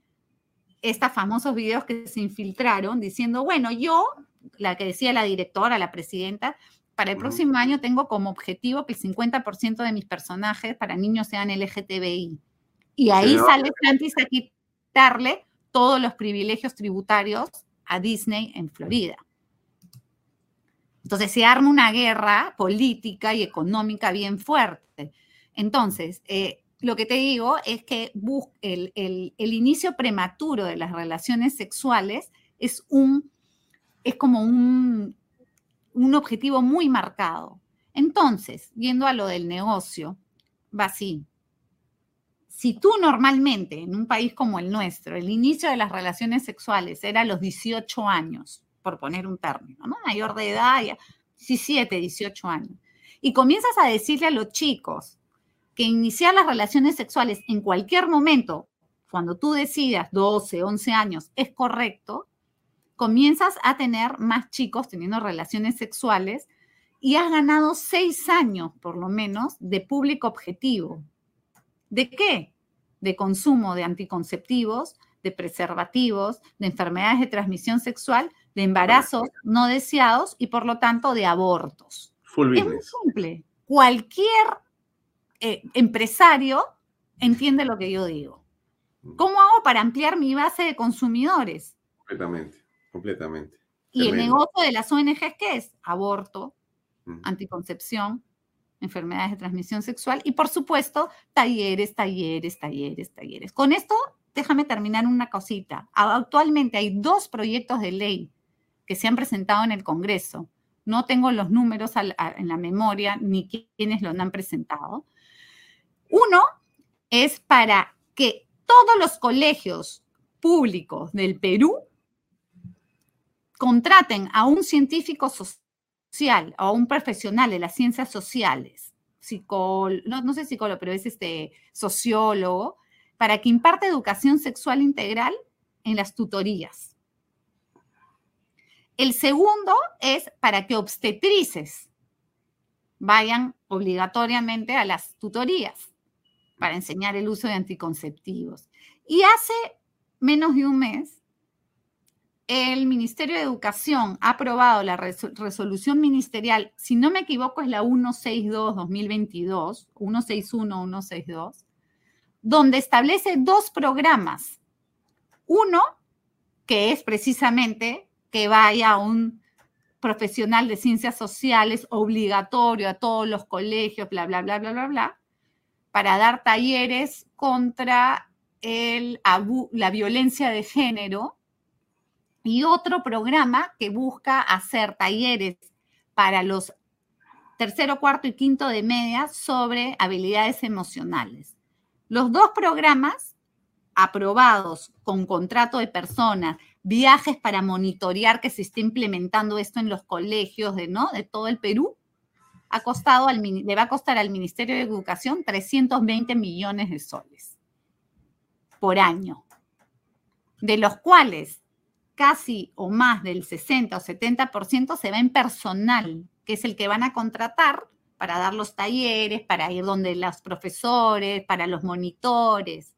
estos famosos videos que se infiltraron diciendo, bueno, yo, la que decía la directora, la presidenta, para el próximo año tengo como objetivo que el 50% de mis personajes para niños sean LGTBI. Y ahí Señor. sale Santis a quitarle todos los privilegios tributarios a Disney en Florida. Entonces se arma una guerra política y económica bien fuerte. Entonces, eh, lo que te digo es que el inicio prematuro de las relaciones sexuales es un, es como un, un objetivo muy marcado. Entonces, yendo a lo del negocio, va así. Si tú normalmente en un país como el nuestro, el inicio de las relaciones sexuales era a los 18 años, por poner un término, ¿no? Mayor de edad, ya, 17, 18 años, y comienzas a decirle a los chicos que iniciar las relaciones sexuales en cualquier momento, cuando tú decidas 12, 11 años, es correcto, comienzas a tener más chicos teniendo relaciones sexuales y has ganado seis años, por lo menos, de público objetivo. ¿De qué? De consumo de anticonceptivos, de preservativos, de enfermedades de transmisión sexual, de embarazos no deseados y, por lo tanto, de abortos. Full Es muy simple. Cualquier eh, empresario entiende lo que yo digo. ¿Cómo hago para ampliar mi base de consumidores? Completamente, completamente. Y el negocio de las ONGs, ¿qué es? Aborto, Mm. anticoncepción, enfermedades de transmisión sexual y, por supuesto, talleres, talleres, talleres, talleres. Con esto, déjame terminar una cosita. Actualmente hay dos proyectos de ley que se han presentado en el Congreso. No tengo los números en la memoria ni qui- quiénes los han presentado. Uno es para que todos los colegios públicos del Perú contraten a un científico social o a un profesional de las ciencias sociales, psicólogo, no, no sé psicólogo, pero es este sociólogo, para que imparte educación sexual integral en las tutorías. El segundo es para que obstetrices vayan obligatoriamente a las tutorías para enseñar el uso de anticonceptivos. Y hace menos de un mes, el Ministerio de Educación ha aprobado la resol- resolución ministerial, si no me equivoco es la 162-2022, 161-162, donde establece dos programas. Uno, que es precisamente que vaya un profesional de ciencias sociales obligatorio a todos los colegios, bla, bla, bla, bla, bla, bla, para dar talleres contra el la violencia de género y otro programa que busca hacer talleres para los tercero, cuarto y quinto de media sobre habilidades emocionales. Los dos programas aprobados con contrato de personas, viajes para monitorear que se esté implementando esto en los colegios de, ¿no? de todo el Perú, ha costado al, le va a costar al Ministerio de Educación 320 millones de soles por año, de los cuales casi o más del 60 o 70% se va en personal, que es el que van a contratar para dar los talleres, para ir donde los profesores, para los monitores.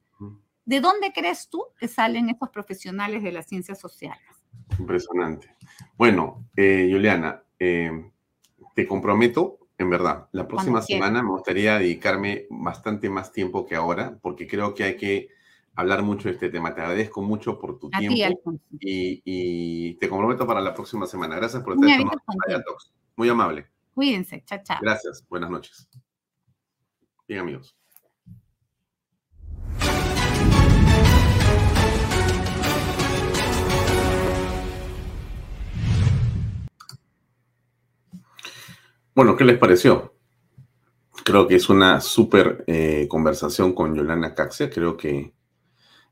¿De dónde crees tú que salen estos profesionales de las ciencias sociales? Impresionante. Bueno, eh, Juliana, eh, te comprometo, en verdad, la próxima semana me gustaría dedicarme bastante más tiempo que ahora, porque creo que hay que hablar mucho de este tema. Te agradezco mucho por tu A ti, tiempo Alfonso. y, y te comprometo para la próxima semana. Gracias por estar con. Talks. Muy amable. Cuídense, chao, chao. Gracias. Buenas noches. Bien, amigos. Bueno, ¿qué les pareció? Creo que es una súper eh, conversación con Yolanda Caxia. Creo que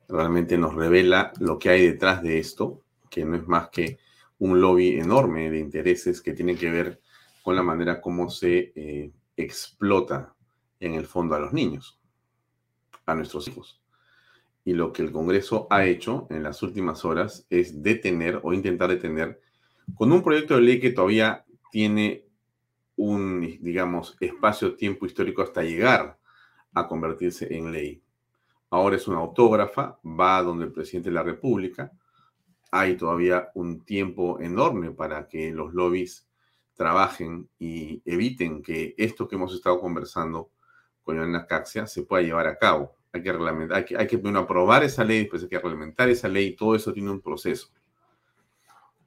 realmente nos revela lo que hay detrás de esto, que no es más que un lobby enorme de intereses que tienen que ver con la manera como se eh, explota en el fondo a los niños, a nuestros hijos. Y lo que el Congreso ha hecho en las últimas horas es detener o intentar detener con un proyecto de ley que todavía tiene un, digamos, espacio-tiempo histórico hasta llegar a convertirse en ley. Ahora es una autógrafa, va donde el presidente de la República. Hay todavía un tiempo enorme para que los lobbies trabajen y eviten que esto que hemos estado conversando con Yolanda Caxia se pueda llevar a cabo. hay que, reglamentar, hay que, hay que aprobar esa ley, después hay que reglamentar esa ley, todo eso tiene un proceso.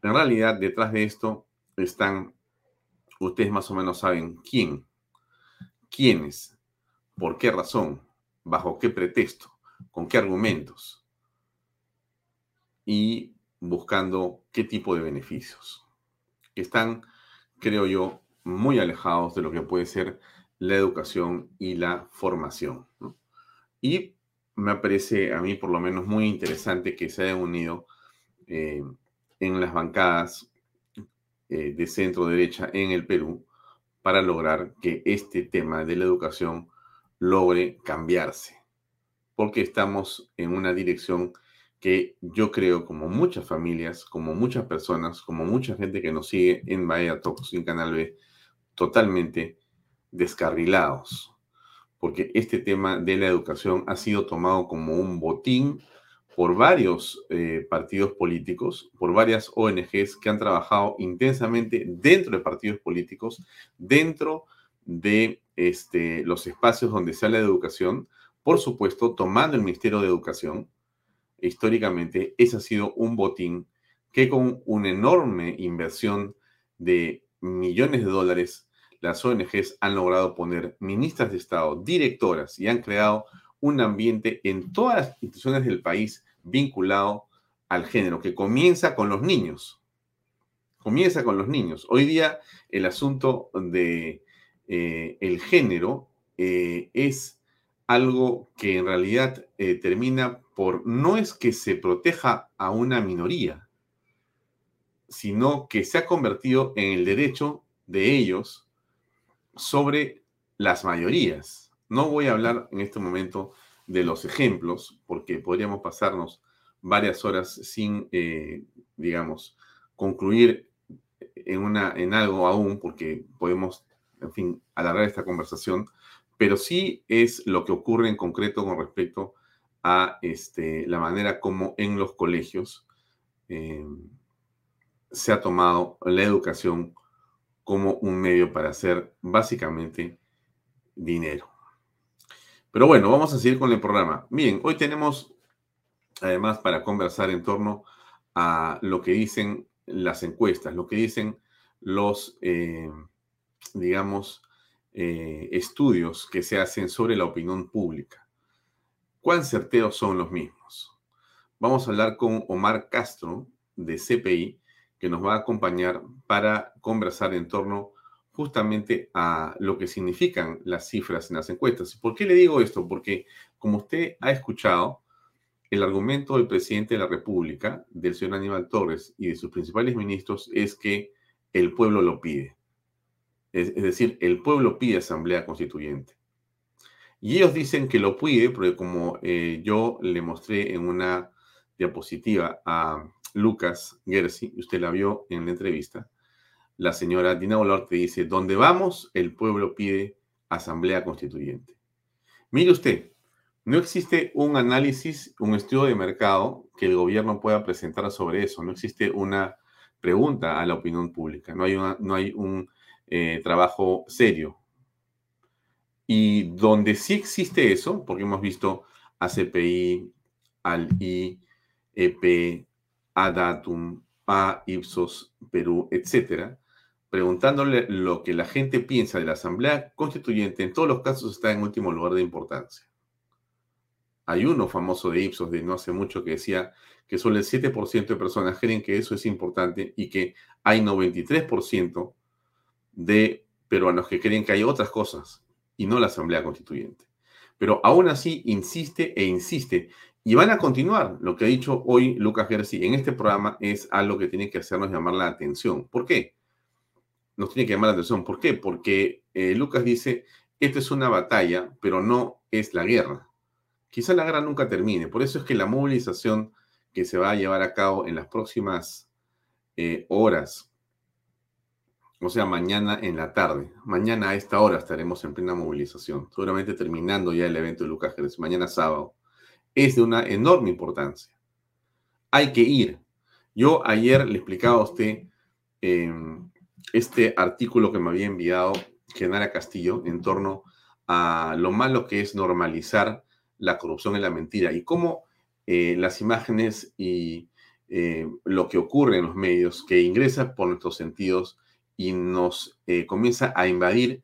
En realidad, detrás de esto están, ustedes más o menos saben quién, quiénes, por qué razón, bajo qué pretexto, con qué argumentos y buscando qué tipo de beneficios. Están, creo yo, muy alejados de lo que puede ser la educación y la formación. Y me parece a mí por lo menos muy interesante que se hayan unido eh, en las bancadas eh, de centro derecha en el Perú para lograr que este tema de la educación logre cambiarse. Porque estamos en una dirección que yo creo, como muchas familias, como muchas personas, como mucha gente que nos sigue en Bahía Talks en Canal B, totalmente descarrilados, porque este tema de la educación ha sido tomado como un botín por varios eh, partidos políticos, por varias ONGs que han trabajado intensamente dentro de partidos políticos, dentro de este, los espacios donde se habla de educación, por supuesto, tomando el Ministerio de Educación. Históricamente, ese ha sido un botín que con una enorme inversión de millones de dólares las ONGs han logrado poner ministras de Estado, directoras y han creado un ambiente en todas las instituciones del país vinculado al género, que comienza con los niños. Comienza con los niños. Hoy día el asunto de eh, el género eh, es algo que en realidad eh, termina por, no es que se proteja a una minoría, sino que se ha convertido en el derecho de ellos sobre las mayorías. No voy a hablar en este momento de los ejemplos, porque podríamos pasarnos varias horas sin, digamos, concluir en, una, en algo aún, porque podemos, en fin, alargar esta conversación, pero sí es lo que ocurre en concreto con respecto a este, la manera como en los colegios eh, se ha tomado la educación como un medio para hacer básicamente dinero. Pero bueno, vamos a seguir con el programa. Bien, hoy tenemos además para conversar en torno a lo que dicen las encuestas, lo que dicen los, eh, digamos, eh, estudios que se hacen sobre la opinión pública. ¿Cuán certeros son los mismos? Vamos a hablar con Omar Castro de CPI, que nos va a acompañar para conversar en torno justamente a lo que significan las cifras en las encuestas. ¿Por qué le digo esto? Porque, como usted ha escuchado, el argumento del presidente de la República, del señor Aníbal Torres y de sus principales ministros es que el pueblo lo pide. Es, decir, el pueblo pide asamblea constituyente. Y ellos dicen que lo pide, porque como eh, yo le mostré en una diapositiva a Lucas Gersi, usted la vio en la entrevista, la señora Dina Boluarte dice, donde vamos, el pueblo pide asamblea constituyente. Mire usted, no existe un análisis, un estudio de mercado que el gobierno pueda presentar sobre eso, no existe una pregunta a la opinión pública, no hay, no hay un eh, trabajo serio. Y donde sí existe eso, porque hemos visto a CPI, al IEP, a Datum, a Ipsos Perú, etcétera, preguntándole lo que la gente piensa de la Asamblea Constituyente, en todos los casos está en último lugar de importancia. Hay uno famoso de Ipsos de no hace mucho que decía que solo el 7% de personas creen que eso es importante y que hay 93% de peruanos que creen que hay otras cosas y no la Asamblea Constituyente. Pero aún así insiste e insiste y van a continuar. Lo que ha dicho hoy Lucas Gersi en este programa es algo que tiene que hacernos llamar la atención. ¿Por qué? Nos tiene que llamar la atención. ¿Por qué? Porque eh, Lucas dice, esto es una batalla, pero no es la guerra. Quizá la guerra nunca termine. Por eso es que la movilización que se va a llevar a cabo en las próximas eh, horas, o sea, mañana en la tarde, mañana a esta hora estaremos en plena movilización, seguramente terminando ya el evento de Lucas Gersi, mañana sábado es de una enorme importancia. Hay que ir. Yo ayer le explicaba a usted em, este artículo que me había enviado Genara Castillo en torno a lo malo que es normalizar la corrupción y la mentira y cómo eh, las imágenes y eh, lo que ocurre en los medios, que ingresa por nuestros sentidos y nos eh, comienza a invadir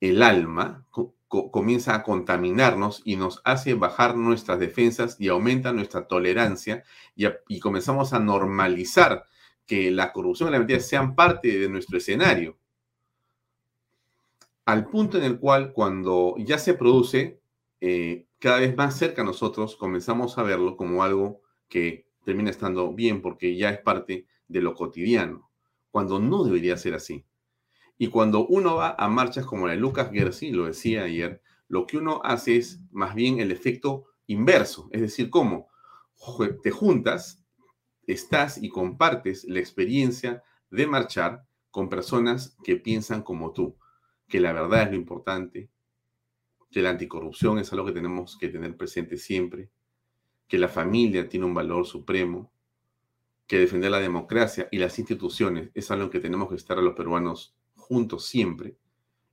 el alma, co- co- comienza a contaminarnos y nos hace bajar nuestras defensas y aumenta nuestra tolerancia y comenzamos a normalizar que la corrupción y la mentira sean parte de nuestro escenario. Al punto en el cual cuando ya se produce, eh, cada vez más cerca a nosotros, comenzamos a verlo como algo que termina estando bien porque ya es parte de lo cotidiano, cuando no debería ser así. Y cuando uno va a marchas como la de Lucas Gersi, lo decía ayer, lo que uno hace es más bien el efecto inverso, es decir, cómo te juntas, estás y compartes la experiencia de marchar con personas que piensan como tú, que la verdad es lo importante, que la anticorrupción es algo que tenemos que tener presente siempre, que la familia tiene un valor supremo, que defender la democracia y las instituciones es algo que tenemos que estar a los peruanos juntos siempre,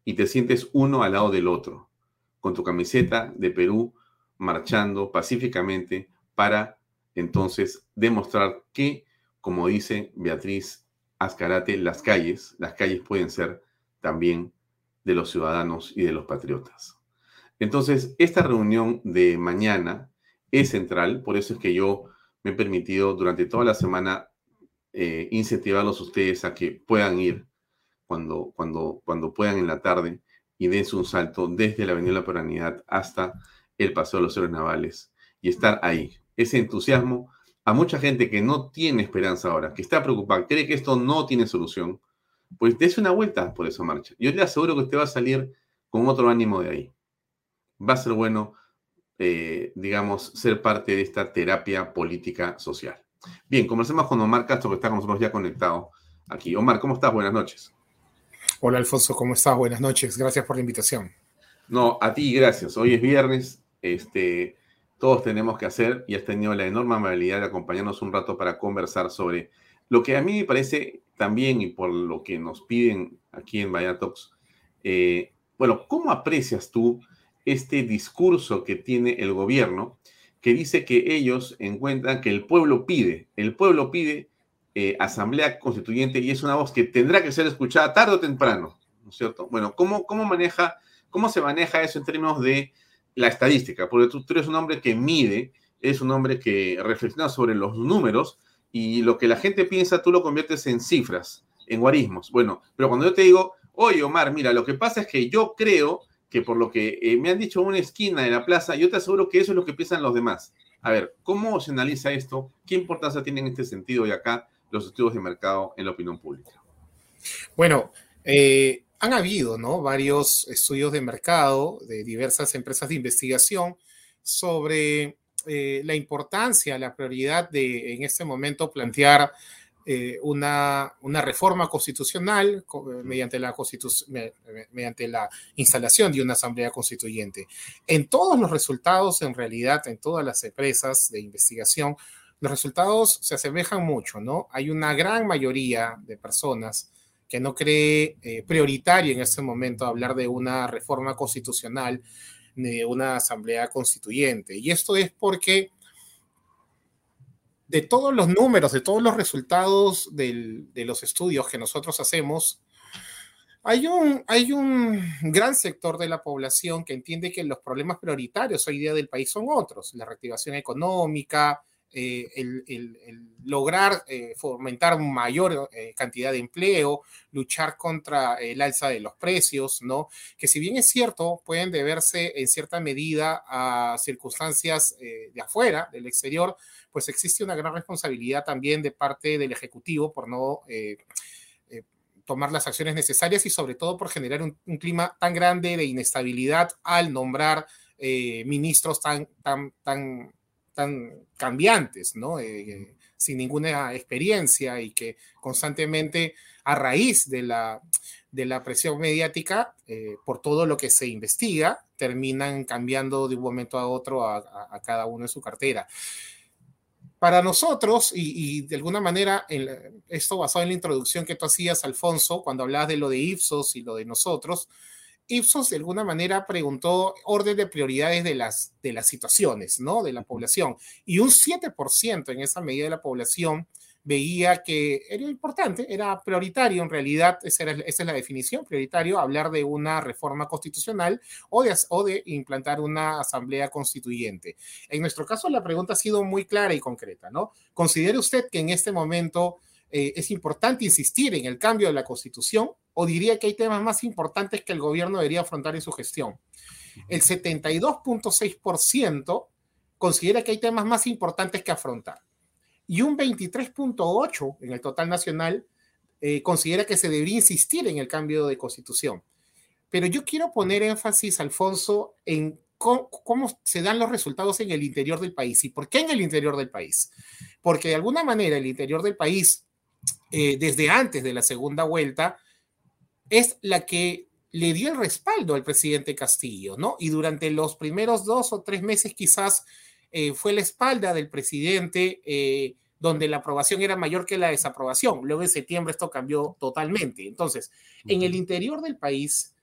y te sientes uno al lado del otro, con tu camiseta de Perú, marchando pacíficamente para entonces demostrar que, como dice Beatriz Azcarate, las calles, las calles pueden ser también de los ciudadanos y de los patriotas. Entonces, esta reunión de mañana es central, por eso es que yo me he permitido durante toda la semana eh, incentivarlos ustedes a que puedan ir cuando, cuando, cuando puedan en la tarde y dense un salto desde la Avenida de la Peranidad hasta el Paseo de los Héroes Navales y estar ahí. Ese entusiasmo a mucha gente que no tiene esperanza ahora, que está preocupada, cree que esto no tiene solución, pues dése una vuelta por esa marcha. Yo le aseguro que usted va a salir con otro ánimo de ahí. Va a ser bueno, eh, digamos, ser parte de esta terapia política social. Bien, conversemos con Omar Castro, que está con nosotros ya conectado aquí. Omar, ¿cómo estás? Buenas noches. Hola Alfonso, ¿cómo estás? Buenas noches, gracias por la invitación. No, a ti gracias. Hoy es viernes, este, todos tenemos que hacer y has tenido la enorme amabilidad de acompañarnos un rato para conversar sobre lo que a mí me parece también y por lo que nos piden aquí en Vaya Talks, eh, bueno, ¿cómo aprecias tú este discurso que tiene el gobierno que dice que ellos encuentran que el pueblo pide, el pueblo pide eh, asamblea constituyente y es una voz que tendrá que ser escuchada tarde o temprano, ¿no es cierto? Bueno, ¿cómo, cómo maneja, cómo se maneja eso en términos de la estadística? Porque tú, tú eres un hombre que mide, es un hombre que reflexiona sobre los números y lo que la gente piensa tú lo conviertes en cifras, en guarismos. Bueno, pero cuando yo te digo, oye Omar, mira, lo que pasa es que yo creo que por lo que eh, me han dicho una esquina de la plaza, yo te aseguro que eso es lo que piensan los demás. A ver, ¿cómo se analiza esto? ¿Qué importancia tiene en este sentido y acá los estudios de mercado en la opinión pública? Bueno, eh, han habido ¿no? varios estudios de mercado de diversas empresas de investigación sobre eh, la importancia, la prioridad de en este momento plantear eh, una, reforma constitucional mediante la, constitu mediante la instalación de una asamblea constituyente. En todos los resultados, en realidad, en todas las empresas de investigación, los resultados se asemejan mucho, ¿no? Hay una gran mayoría de personas que no cree eh, prioritario en este momento hablar de una reforma constitucional ni de una asamblea constituyente. Y esto es porque de todos los números, de todos los resultados de los estudios que nosotros hacemos, hay un, hay un gran sector de la población que entiende que los problemas prioritarios hoy día del país son otros, la reactivación económica, eh, el, lograr eh, fomentar mayor eh, cantidad de empleo, luchar contra el alza de los precios, ¿no? Que si bien es cierto, pueden deberse en cierta medida a circunstancias eh, de afuera, del exterior, pues existe una gran responsabilidad también de parte del Ejecutivo por no tomar las acciones necesarias y sobre todo por generar un, clima tan grande de inestabilidad al nombrar ministros tan, tan cambiantes, ¿no? Eh, sin ninguna experiencia y que constantemente a raíz de la, de la presión mediática eh, por todo lo que se investiga terminan cambiando de un momento a otro a, cada uno en su cartera para nosotros, y, y de alguna manera, en, esto basado en la introducción que tú hacías, Alfonso, cuando hablabas de lo de Ipsos y lo de nosotros, Ipsos de alguna manera preguntó orden de prioridades de las, de las situaciones, ¿no? De la población. Y un 7% en esa medida de la población veía que era importante, era prioritario en realidad, esa, era, esa, es la definición, prioritario, hablar de una reforma constitucional o de, o de implantar una asamblea constituyente. En nuestro caso, la pregunta ha sido muy clara y concreta, ¿no? ¿Considera usted que en este momento eh, es importante insistir en el cambio de la constitución o diría que hay temas más importantes que el gobierno debería afrontar en su gestión? El 72.6% considera que hay temas más importantes que afrontar y un 23.8 en el total nacional eh, considera que se debería insistir en el cambio de constitución. Pero yo quiero poner énfasis, Alfonso, en cómo, cómo, se dan los resultados en el interior del país. ¿Y por qué en el interior del país? Porque de alguna manera el interior del país, eh, desde antes de la segunda vuelta, es la que le dio el respaldo al presidente Castillo, ¿no? Y durante los primeros dos o tres meses quizás eh, fue la espalda del presidente, eh, donde la aprobación era mayor que la desaprobación. Luego en septiembre esto cambió totalmente. Entonces, en el interior del país,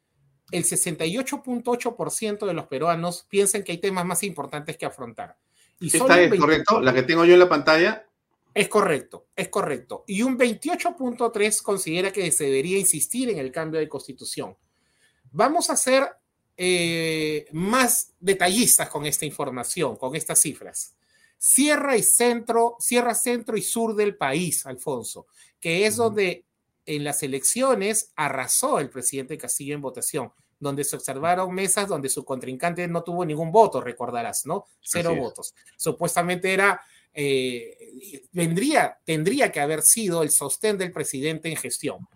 el 68.8% de los peruanos piensan que hay temas más importantes que afrontar. Y ¿Esta es correcto? ¿La que tengo yo en la pantalla? Es correcto, es correcto. Y un 28.3 considera que se debería insistir en el cambio de constitución. Vamos a hacer eh, más detallistas con esta información, con estas cifras. Sierra y centro, Sierra Centro y Sur del país, Alfonso, que es donde en las elecciones arrasó el presidente Castillo en votación, donde se observaron mesas donde su contrincante no tuvo ningún voto, recordarás, ¿no? Cero votos. Supuestamente era, eh, vendría, tendría que haber sido el sostén del presidente en gestión.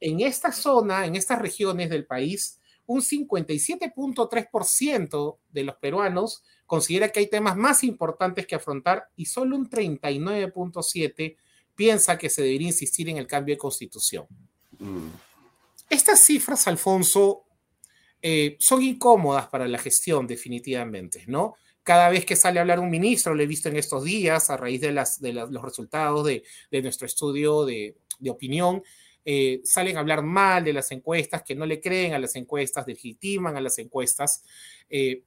En esta zona, en estas regiones del país, un 57.3% de los peruanos considera que hay temas más importantes que afrontar y solo un 39.7% piensa que se debería insistir en el cambio de constitución. Mm. Estas cifras, Alfonso, eh, son incómodas para la gestión definitivamente, ¿no? Cada vez que sale a hablar un ministro, lo he visto en estos días a raíz de, los resultados de, nuestro estudio de, opinión, eh, salen a hablar mal de las encuestas, que no le creen a las encuestas, legitiman a las encuestas. Eh,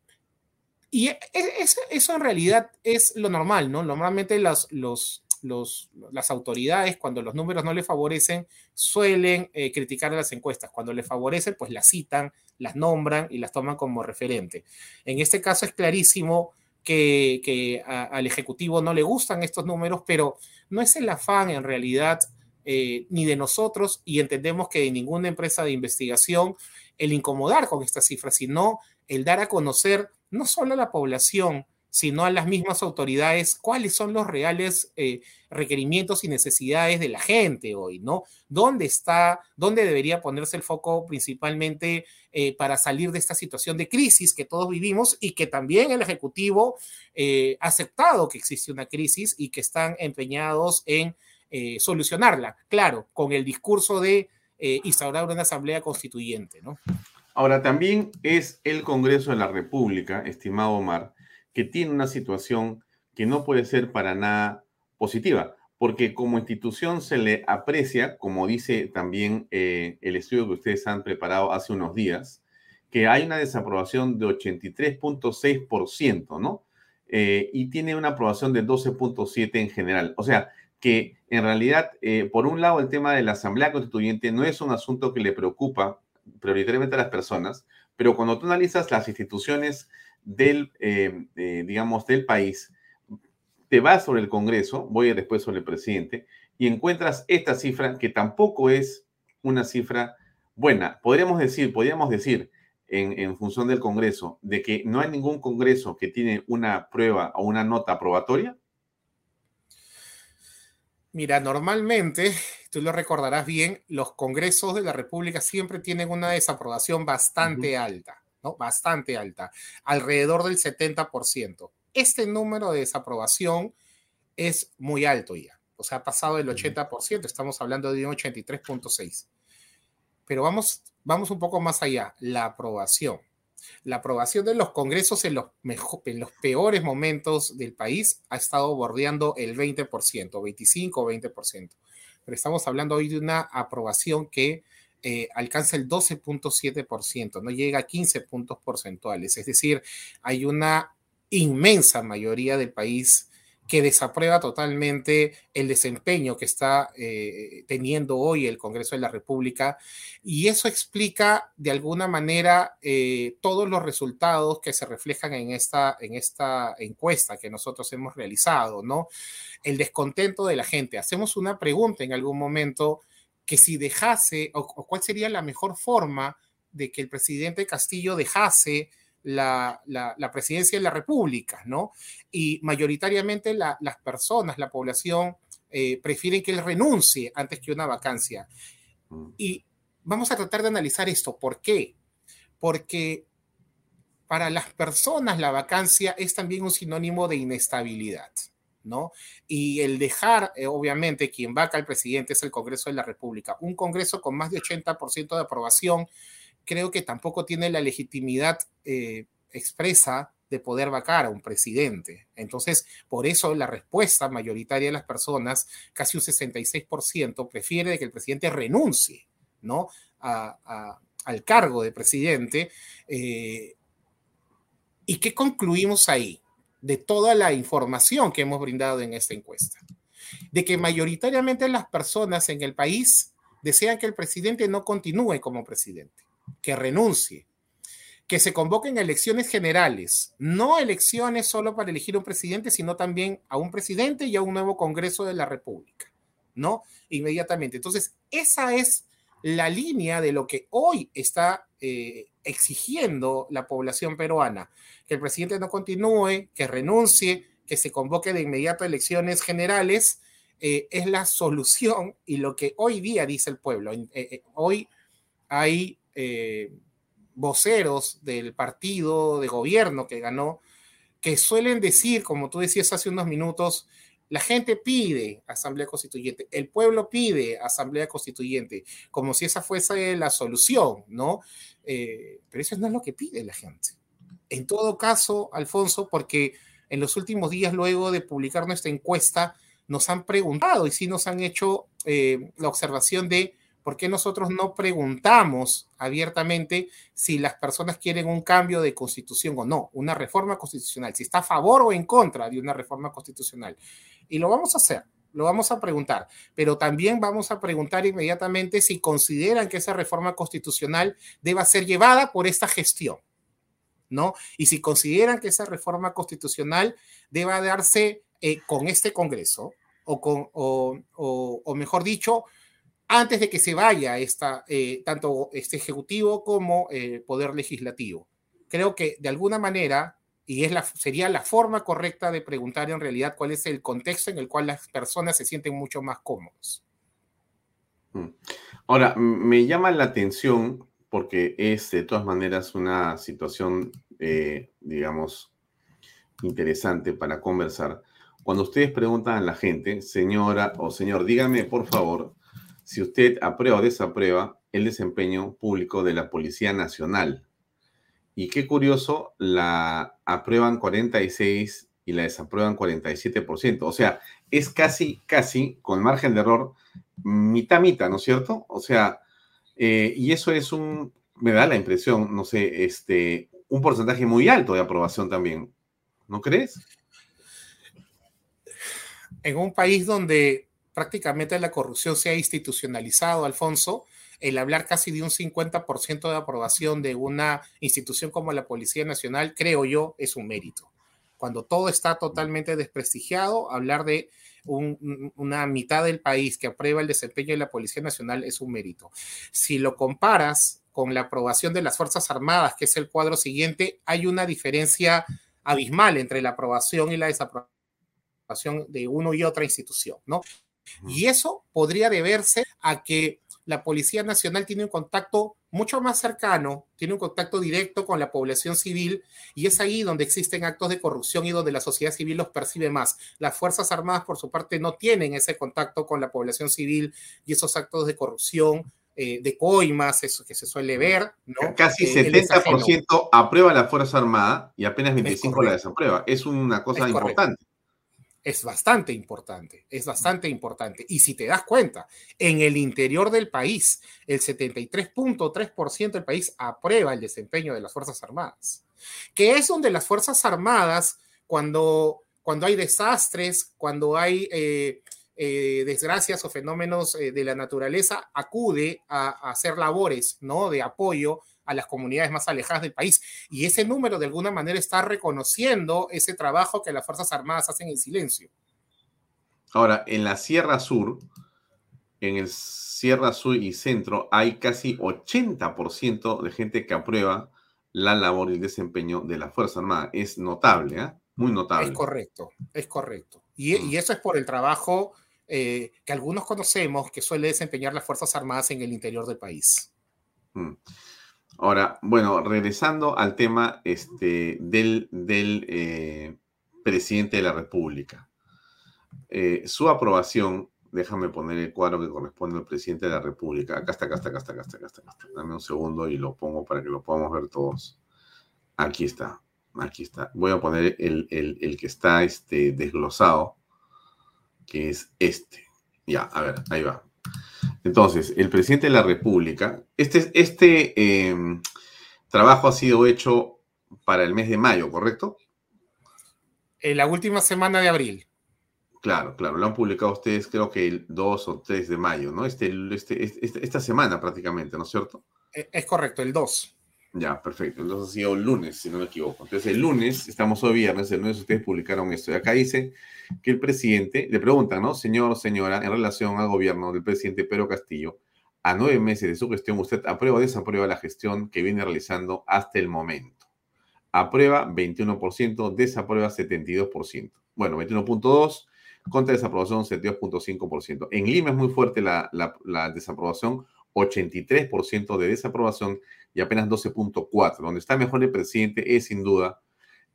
y eso, en realidad es lo normal, ¿no? Normalmente las, los, las autoridades, cuando los números no le favorecen, suelen eh, criticar las encuestas. Cuando le favorecen, pues las citan, las nombran y las toman como referente. En este caso es clarísimo que, que al Ejecutivo no le gustan estos números, pero no es el afán en realidad eh, ni de nosotros y entendemos que de ninguna empresa de investigación el incomodar con estas cifras, sino el dar a conocer no solo a la población, sino a las mismas autoridades cuáles son los reales eh, requerimientos y necesidades de la gente hoy, ¿no? ¿Dónde está, dónde debería ponerse el foco principalmente eh, para salir de esta situación de crisis que todos vivimos y que también el Ejecutivo ha aceptado que existe una crisis y que están empeñados en eh, solucionarla, claro, con el discurso de eh, instaurar una asamblea constituyente, ¿no? Ahora, también es el Congreso de la República, estimado Omar, que tiene una situación que no puede ser para nada positiva, porque como institución se le aprecia, como dice también eh, el estudio que ustedes han preparado hace unos días, que hay una desaprobación de 83.6%, ¿no? y tiene una aprobación de 12.7% en general. O sea, que en realidad, eh, por un lado, el tema de la Asamblea Constituyente no es un asunto que le preocupa prioritariamente a las personas, pero cuando tú analizas las instituciones del, eh, eh, digamos, del país, te vas sobre el Congreso, voy después sobre el presidente, y encuentras esta cifra que tampoco es una cifra buena. Podríamos decir, podríamos decir, en, en, función del Congreso, de que no hay ningún Congreso que tiene una prueba o una nota aprobatoria. Mira, normalmente, tú lo recordarás bien, los congresos de la República siempre tienen una desaprobación bastante alta, ¿no? Bastante alta, alrededor del 70%. Este número de desaprobación es muy alto ya, o sea, ha pasado del 80%, estamos hablando de un 83.6%. Pero vamos, vamos un poco más allá, la aprobación la aprobación de los congresos en los, en los peores momentos del país ha estado bordeando el 20%, 25 o 20%. Pero estamos hablando hoy de una aprobación que eh, alcanza el 12.7%, no llega a 15 puntos porcentuales. Es decir, hay una inmensa mayoría del país que desaprueba totalmente el desempeño que está eh, teniendo hoy el Congreso de la República y eso explica de alguna manera eh, todos los resultados que se reflejan en esta, en esta encuesta que nosotros hemos realizado, ¿no? El descontento de la gente. Hacemos una pregunta en algún momento que si dejase o, o cuál sería la mejor forma de que el presidente Castillo dejase la, presidencia de la República, ¿no? Y mayoritariamente las personas, la población, eh, prefieren que él renuncie antes que una vacancia. Mm. Y vamos a tratar de analizar esto. ¿Por qué? Porque para las personas la vacancia es también un sinónimo de inestabilidad. ¿No? Y el dejar, eh, obviamente, quien vaca al presidente es el Congreso de la República. Un Congreso con más de 80% de aprobación creo que tampoco tiene la legitimidad eh, expresa de poder vacar a un presidente. Entonces, por eso la respuesta mayoritaria de las personas, casi un 66%, prefiere que el presidente renuncie ¿no? al cargo de presidente. Eh, ¿Y qué concluimos ahí de toda la información que hemos brindado en esta encuesta? De que mayoritariamente las personas en el país desean que el presidente no continúe como presidente que renuncie, que se convoquen elecciones generales, no elecciones solo para elegir un presidente, sino también a un presidente y a un nuevo Congreso de la República, ¿no? Inmediatamente. Entonces, esa es la línea de lo que hoy está eh, exigiendo la población peruana, que el presidente no continúe, que renuncie, que se convoque de inmediato elecciones generales, eh, es la solución y lo que hoy día dice el pueblo. Eh, hoy hay eh, voceros del partido de gobierno que ganó, que suelen decir, como tú decías hace unos minutos, la gente pide asamblea constituyente, el pueblo pide asamblea constituyente, como si esa fuese la solución, ¿no? Eh, pero eso no es lo que pide la gente. En todo caso, Alfonso, porque en los últimos días, luego de publicar nuestra encuesta, nos han preguntado y sí nos han hecho eh, la observación de ¿por qué nosotros no preguntamos abiertamente si las personas quieren un cambio de constitución o no, una reforma constitucional, si está a favor o en contra de una reforma constitucional? Y lo vamos a hacer, lo vamos a preguntar, pero también vamos a preguntar inmediatamente si consideran que esa reforma constitucional deba ser llevada por esta gestión. ¿No? Y si consideran que esa reforma constitucional deba darse eh, con este Congreso, o, con, o, o mejor dicho, antes de que se vaya esta, eh, tanto este Ejecutivo como eh, Poder Legislativo. Creo que de alguna manera, y es la, sería la forma correcta de preguntar en realidad cuál es el contexto en el cual las personas se sienten mucho más cómodos. Mm. Ahora, me llama la atención porque es de todas maneras una situación, eh, digamos, interesante para conversar. Cuando ustedes preguntan a la gente, señora o señor, dígame por favor, si usted aprueba o desaprueba el desempeño público de la Policía Nacional. Y qué curioso, la aprueban 46 y la desaprueban 47%. O sea, es casi, casi, con margen de error, mitad, mitad, ¿no es cierto? O sea, eh, y eso es un, me da la impresión, no sé, este, un porcentaje muy alto de aprobación también. ¿No crees? En un país donde prácticamente la corrupción se ha institucionalizado, Alfonso, el hablar casi de un 50% de aprobación de una institución como la Policía Nacional, creo yo, es un mérito. Cuando todo está totalmente desprestigiado, hablar de una mitad del país que aprueba el desempeño de la Policía Nacional es un mérito. Si lo comparas con la aprobación de las Fuerzas Armadas, que es el cuadro siguiente, hay una diferencia abismal entre la aprobación y la desaprobación de uno y otra institución, ¿no? Y eso podría deberse a que la Policía Nacional tiene un contacto mucho más cercano, tiene un contacto directo con la población civil y es ahí donde existen actos de corrupción y donde la sociedad civil los percibe más. Las Fuerzas Armadas, por su parte, no tienen ese contacto con la población civil y esos actos de corrupción, eh, de coimas, eso que se suele ver. Casi 70% eh, aprueba la Fuerza Armada y apenas 25% la desaprueba. Es una cosa importante. Es bastante importante, es bastante importante. Y si te das cuenta, en el interior del país, el 73.3% del país aprueba el desempeño de las Fuerzas Armadas, que es donde las Fuerzas Armadas, cuando, cuando hay desastres, cuando hay eh, eh, desgracias o fenómenos eh, de la naturaleza, acude a, a hacer labores ¿no? de apoyo a las comunidades más alejadas del país. Y ese número de alguna manera está reconociendo ese trabajo que las Fuerzas Armadas hacen en silencio. Ahora, en la Sierra Sur, en el Sierra Sur y Centro, hay casi 80% de gente que aprueba la labor y el desempeño de la Fuerza Armada. Es notable, ¿eh? Muy notable. Es correcto, es correcto. Y, mm. y eso es por el trabajo eh, que algunos conocemos que suele desempeñar las Fuerzas Armadas en el interior del país. Mm. Ahora, bueno, regresando al tema este, del, del eh, presidente de la República. Eh, su aprobación, déjame poner el cuadro que corresponde al presidente de la República. Acá está, acá está, acá está, acá está, acá está. Dame un segundo y lo pongo para que lo podamos ver todos. Aquí está, aquí está. Voy a poner el, el, el que está este, desglosado, que es este. Ya, a ver, ahí va. Entonces, el presidente de la República, este, este eh, trabajo ha sido hecho para el mes de mayo, ¿correcto? En la última semana de abril. Claro, claro, lo han publicado ustedes creo que el 2 o 3 de mayo, ¿no? Este, este, este, esta semana prácticamente, ¿no es cierto? E, es correcto, el 2. Ya, perfecto. Entonces ha sido el lunes, si no me equivoco. Entonces el lunes, estamos hoy viernes, el lunes ustedes publicaron esto. Y acá dice que el presidente, le preguntan, ¿no? Señor, señora, en relación al gobierno del presidente Pedro Castillo, a nueve meses de su gestión, ¿usted aprueba o desaprueba la gestión que viene realizando hasta el momento? Aprueba 21%, desaprueba 72%. Bueno, 21.2%, contra desaprobación 72.5%. En Lima es muy fuerte la, la, la desaprobación, 83% de desaprobación y apenas 12.4. Donde está mejor el presidente es sin duda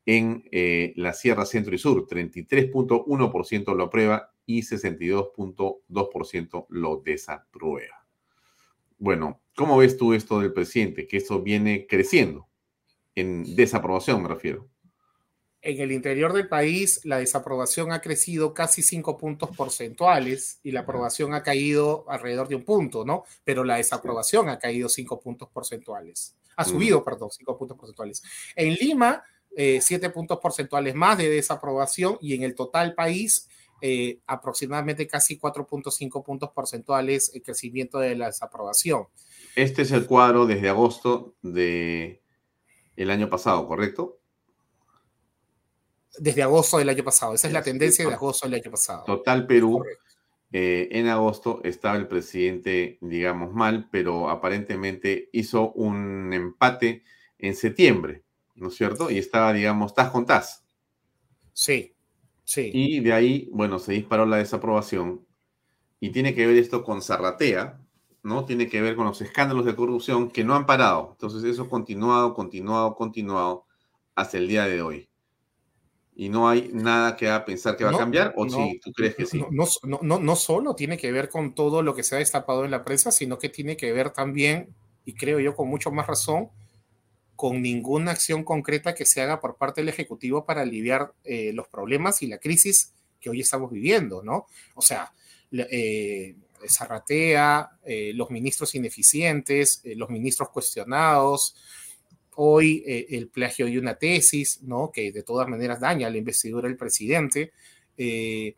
en eh, la Sierra Centro y Sur. 33.1% lo aprueba y 62.2% lo desaprueba. Bueno, ¿cómo ves tú esto del presidente? Que esto viene creciendo en desaprobación, me refiero. En el interior del país, la desaprobación ha crecido casi 5 puntos porcentuales y la aprobación ha caído alrededor de un punto, ¿no? Pero la desaprobación ha caído 5 puntos porcentuales. Ha subido, mm. perdón, 5 puntos porcentuales. En Lima, 7 eh, puntos porcentuales más de desaprobación y en el total país, eh, aproximadamente casi 4.5 puntos porcentuales el crecimiento de la desaprobación. Este es el cuadro desde agosto de el año pasado, ¿correcto? Desde agosto del año pasado. Esa es la tendencia de agosto del año pasado. Total Perú. Eh, en agosto estaba el presidente, digamos, mal, pero aparentemente hizo un empate en septiembre, ¿no es cierto? Y estaba, digamos, tas con tas. Sí, sí. Y de ahí, bueno, se disparó la desaprobación. Y tiene que ver esto con Zarratea, ¿no? Tiene que ver con los escándalos de corrupción que no han parado. Entonces eso ha continuado, continuado, continuado hasta el día de hoy y no hay nada que a pensar que va a cambiar, o si tú crees que sí. No, no, no, solo tiene que ver con todo lo que se ha destapado en la prensa, sino que tiene que ver también, y creo yo con mucho más razón, con ninguna acción concreta que se haga por parte del Ejecutivo para aliviar eh, los problemas y la crisis que hoy estamos viviendo, ¿no? O sea, eh, Zarratea, eh, los ministros ineficientes, eh, los ministros cuestionados, hoy eh, el plagio de una tesis, ¿no? que de todas maneras daña a la investidura del presidente, eh,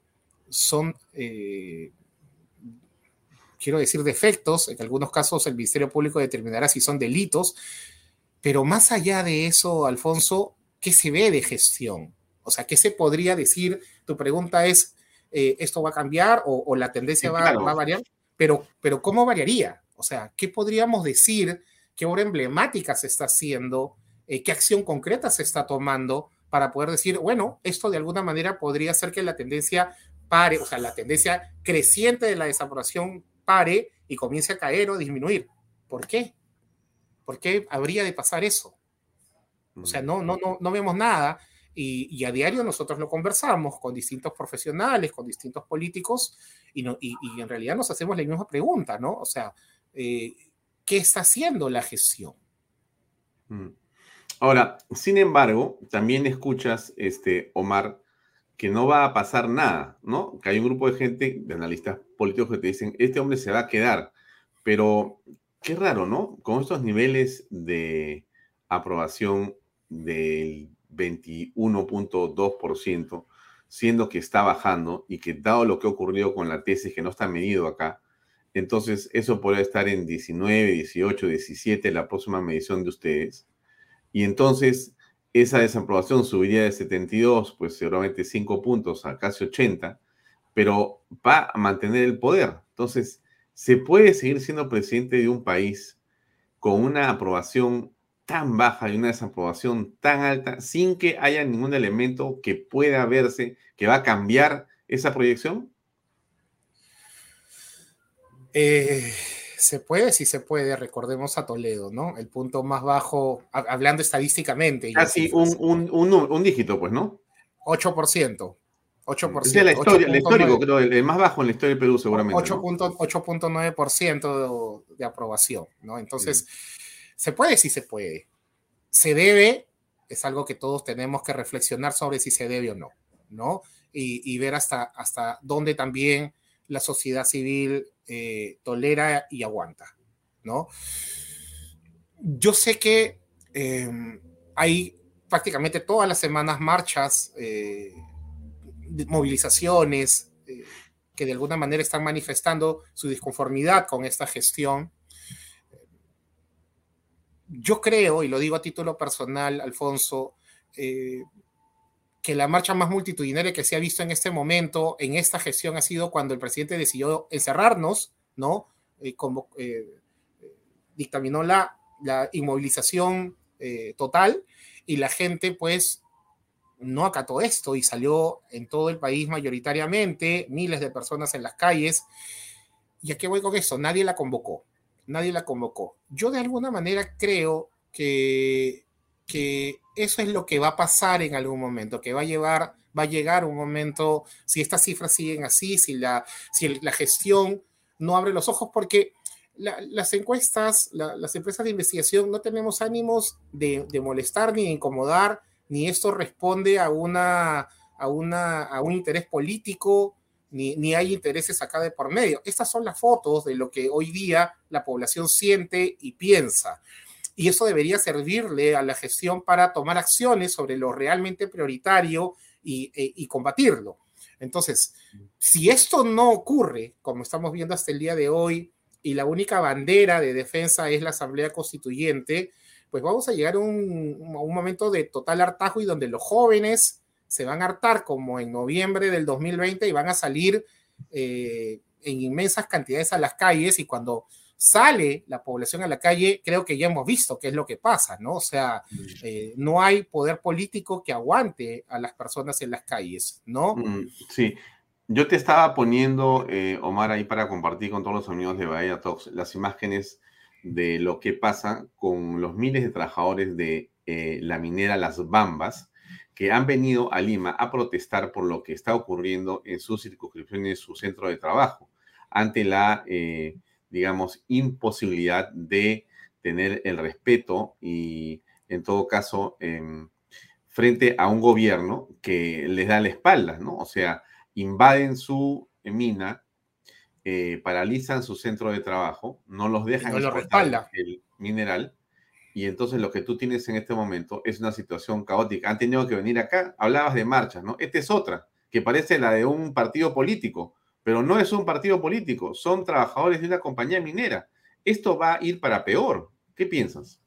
son, eh, quiero decir, defectos. En algunos casos el Ministerio Público determinará si son delitos, pero más allá de eso, Alfonso, ¿qué se ve de gestión? O sea, ¿qué se podría decir? Tu pregunta es, ¿esto va a cambiar o, o la tendencia va, va, a variar? Pero, pero ¿cómo variaría? O sea, ¿qué podríamos decir? Qué obra emblemática se está haciendo, eh, qué acción concreta se está tomando para poder decir, bueno, esto de alguna manera podría hacer que la tendencia pare, o sea, la tendencia creciente de la desaprobación pare y comience a caer o disminuir. ¿Por qué? ¿Por qué habría de pasar eso? O sea, no, no, no, vemos nada y, a diario nosotros lo conversamos con distintos profesionales, con distintos políticos y, no, y en realidad nos hacemos la misma pregunta, ¿no? O sea, eh, qué está haciendo la gestión. Mm. Ahora, sin embargo, también escuchas, este, Omar, que no va a pasar nada, ¿no? Que hay un grupo de gente, de analistas políticos que te dicen, este hombre se va a quedar. Pero qué raro, ¿no? Con estos niveles de aprobación del 21.2%, siendo que está bajando y que dado lo que ocurrió con la tesis que no está medido acá, entonces eso podría estar en 19, 18, 17, la próxima medición de ustedes. Y entonces esa desaprobación subiría de 72, pues seguramente 5 puntos a casi 80, pero va a mantener el poder. Entonces, ¿se puede seguir siendo presidente de un país con una aprobación tan baja y una desaprobación tan alta sin que haya ningún elemento que pueda verse que va a cambiar esa proyección? Eh, se puede, sí se puede. Recordemos a Toledo, ¿no? El punto más bajo, hablando estadísticamente. Casi un, un, un, un, dígito, pues, ¿no? 8%. 8%. Es la historia, el histórico, creo, el, más bajo en la historia del Perú, seguramente. 8.9% ¿no? de, de, aprobación, ¿no? Entonces, se puede, sí se puede. Se debe, es algo que todos tenemos que reflexionar sobre si se debe o no, ¿no? Y, y ver hasta, hasta dónde también la sociedad civil eh, tolera y aguanta, ¿no? Yo sé que em, hay prácticamente todas las semanas marchas, eh, movilizaciones eh, que de alguna manera están manifestando su disconformidad con esta gestión. Yo creo, y lo digo a título personal, Alfonso, que la marcha más multitudinaria que se ha visto en este momento, en esta gestión, ha sido cuando el presidente decidió encerrarnos, ¿no? Eh, como eh, dictaminó la, inmovilización eh, total y la gente, pues, no acató esto y salió en todo el país mayoritariamente, miles de personas en las calles. ¿Y a qué voy con eso? Nadie la convocó, nadie la convocó. Yo de alguna manera creo que, que eso es lo que va a pasar en algún momento, que va a llevar, va a llegar un momento, si estas cifras siguen así, si la, si la gestión no abre los ojos, porque las encuestas, las empresas de investigación, no tenemos ánimos de, molestar ni de incomodar, ni esto responde a, una, a, una, a un interés político, ni, ni hay intereses acá de por medio. Estas son las fotos de lo que hoy día la población siente y piensa y eso debería servirle a la gestión para tomar acciones sobre lo realmente prioritario y, e, y, combatirlo. Entonces, si esto no ocurre, como estamos viendo hasta el día de hoy, y la única bandera de defensa es la Asamblea Constituyente, pues vamos a llegar a un, un momento de total hartajo y donde los jóvenes se van a hartar como en noviembre del 2020 y van a salir eh, en inmensas cantidades a las calles y cuando sale la población a la calle, creo que ya hemos visto qué es lo que pasa, ¿no? O sea, mm. eh, no hay poder político que aguante a las personas en las calles, ¿no? Mm, sí. Yo te estaba poniendo, eh, Omar, ahí para compartir con todos los amigos de Bahía Talks las imágenes de lo que pasa con los miles de trabajadores de eh, la minera Las Bambas que han venido a Lima a protestar por lo que está ocurriendo en sus circunscripciones, su centro de trabajo, ante la digamos, imposibilidad de tener el respeto y, en todo caso, em, frente a un gobierno que les da la espalda, ¿no? O sea, invaden su mina, eh, paralizan su centro de trabajo, no los dejan no el mineral, y entonces lo que tú tienes en este momento es una situación caótica. Han tenido que venir acá, hablabas de marchas, ¿no? Esta es otra, que parece la de un partido político pero no es un partido político, son trabajadores de una compañía minera. Esto va a ir para peor. ¿Qué piensas?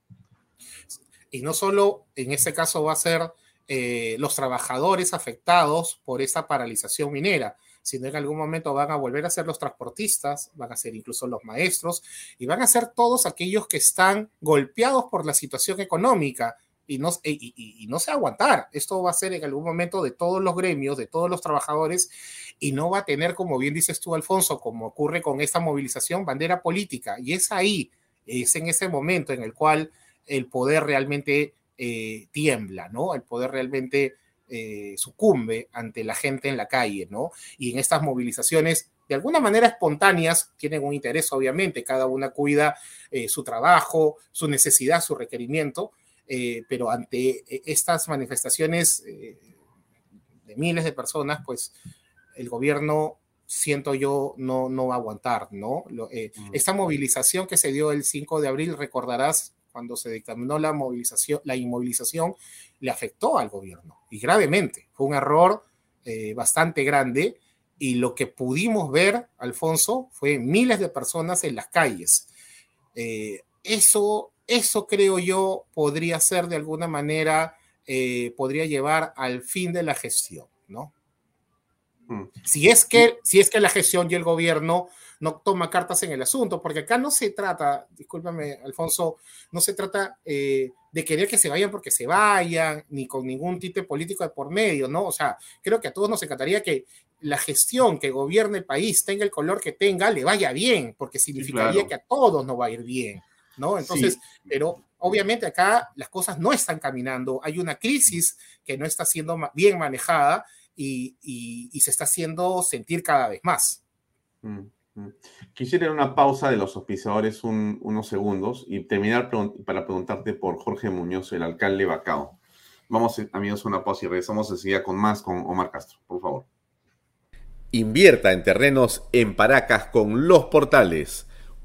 Y no solo en este caso va a ser eh, los trabajadores afectados por esa paralización minera, sino en algún momento van a volver a ser los transportistas, van a ser incluso los maestros y van a ser todos aquellos que están golpeados por la situación económica, y no, y, no se aguantar. Esto va a ser en algún momento de todos los gremios, de todos los trabajadores, y no va a tener, como bien dices tú, Alfonso, como ocurre con esta movilización, bandera política. Y es ahí, es en ese momento en el cual el poder realmente eh, tiembla, ¿no? El poder realmente eh, sucumbe ante la gente en la calle, ¿no? Y en estas movilizaciones, de alguna manera espontáneas, tienen un interés, obviamente, cada una cuida eh, su trabajo, su necesidad, su requerimiento, eh, pero ante eh, estas manifestaciones eh, de miles de personas, pues el gobierno, siento yo, no, no va a aguantar, ¿no? Eh, esta movilización que se dio el 5 de abril, recordarás, cuando se dictaminó la movilización, la inmovilización, le afectó al gobierno y gravemente. Fue un error eh, bastante grande y lo que pudimos ver, Alfonso, fue miles de personas en las calles. Eh, eso, eso creo yo podría ser de alguna manera, eh, podría llevar al fin de la gestión, ¿no? Mm. Si es, que, si es que la gestión y el gobierno no toma cartas en el asunto, porque acá no se trata, discúlpame, Alfonso, no se trata eh, de querer que se vayan porque se vayan, ni con ningún título político de por medio, ¿no? O sea, creo que a todos nos encantaría que la gestión que gobierne el país tenga el color que tenga, le vaya bien, porque significaría que a todos no va a ir bien, ¿no? Entonces, pero obviamente acá las cosas no están caminando, hay una crisis que no está siendo bien manejada y, se está haciendo sentir cada vez más. Mm. Quisiera una pausa de los auspiciadores unos segundos y terminar para preguntarte por Jorge Muñoz, el alcalde Bacao. Vamos, amigos, a una pausa y regresamos enseguida con más con Omar Castro, por favor. Invierta en terrenos en Paracas con Los Portales,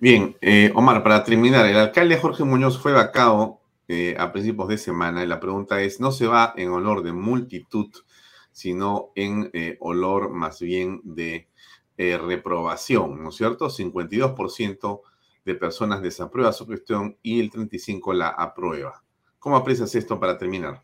Bien, eh, Omar, para terminar, el alcalde Jorge Muñoz fue vacado eh, a principios de semana y la pregunta es, ¿no se va en olor de multitud, sino en eh, olor más bien de eh, reprobación, ¿no es cierto? 52% de personas desaprueba su gestión y el 35% la aprueba. ¿Cómo aprecias esto para terminar?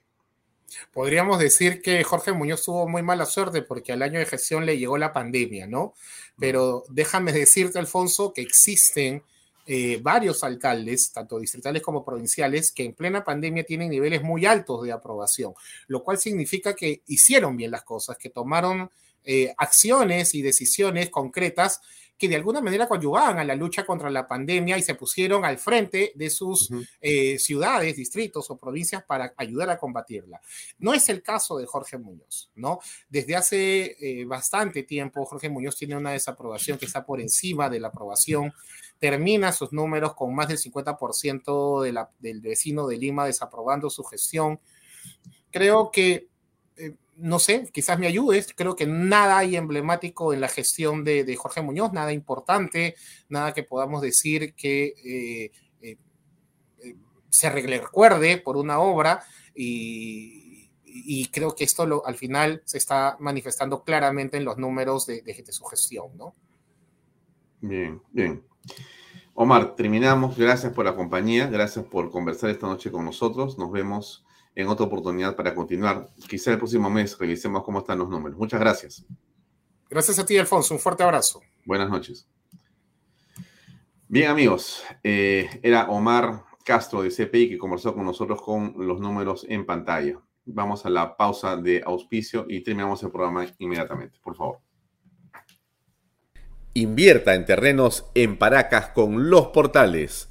Podríamos decir que Jorge Muñoz tuvo muy mala suerte porque al año de gestión le llegó la pandemia, ¿no? Pero déjame decirte, Alfonso, que existen eh, varios alcaldes, tanto distritales como provinciales, que en plena pandemia tienen niveles muy altos de aprobación, lo cual significa que hicieron bien las cosas, que tomaron eh, acciones y decisiones concretas que de alguna manera coadyuvaban a la lucha contra la pandemia y se pusieron al frente de sus eh, ciudades, distritos o provincias para ayudar a combatirla. No es el caso de Jorge Muñoz, ¿no? Desde hace eh, bastante tiempo Jorge Muñoz tiene una desaprobación que está por encima de la aprobación, termina sus números con más del 50% de la, del vecino de Lima desaprobando su gestión. Creo que no sé, quizás me ayudes. Creo que nada hay emblemático en la gestión de, Jorge Muñoz, nada importante, nada que podamos decir que eh, eh, se recuerde por una obra y, creo que esto al final se está manifestando claramente en los números de, de su gestión, ¿no? Bien, bien. Omar, terminamos. Gracias por la compañía, gracias por conversar esta noche con nosotros. Nos vemos en otra oportunidad para continuar. Quizá el próximo mes revisemos cómo están los números. Muchas gracias. Gracias a ti, Alfonso. Un fuerte abrazo. Buenas noches. Bien, amigos, eh, era Omar Castro de CPI que conversó con nosotros con los números en pantalla. Vamos a la pausa de auspicio y terminamos el programa inmediatamente, por favor. Invierta en terrenos en Paracas con los portales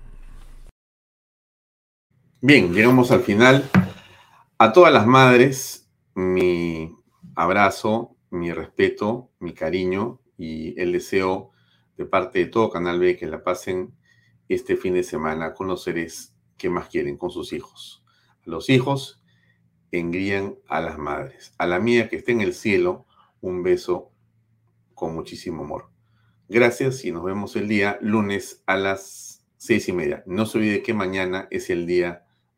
Bien, llegamos al final. A todas las madres, mi abrazo, mi respeto, mi cariño y el deseo de parte de todo Canal B que la pasen este fin de semana con los seres que más quieren, con sus hijos. los hijos engrían a las madres. A la mía que esté en el cielo, un beso con muchísimo amor. Gracias y nos vemos el día lunes a las seis y media. No se olvide que mañana es el día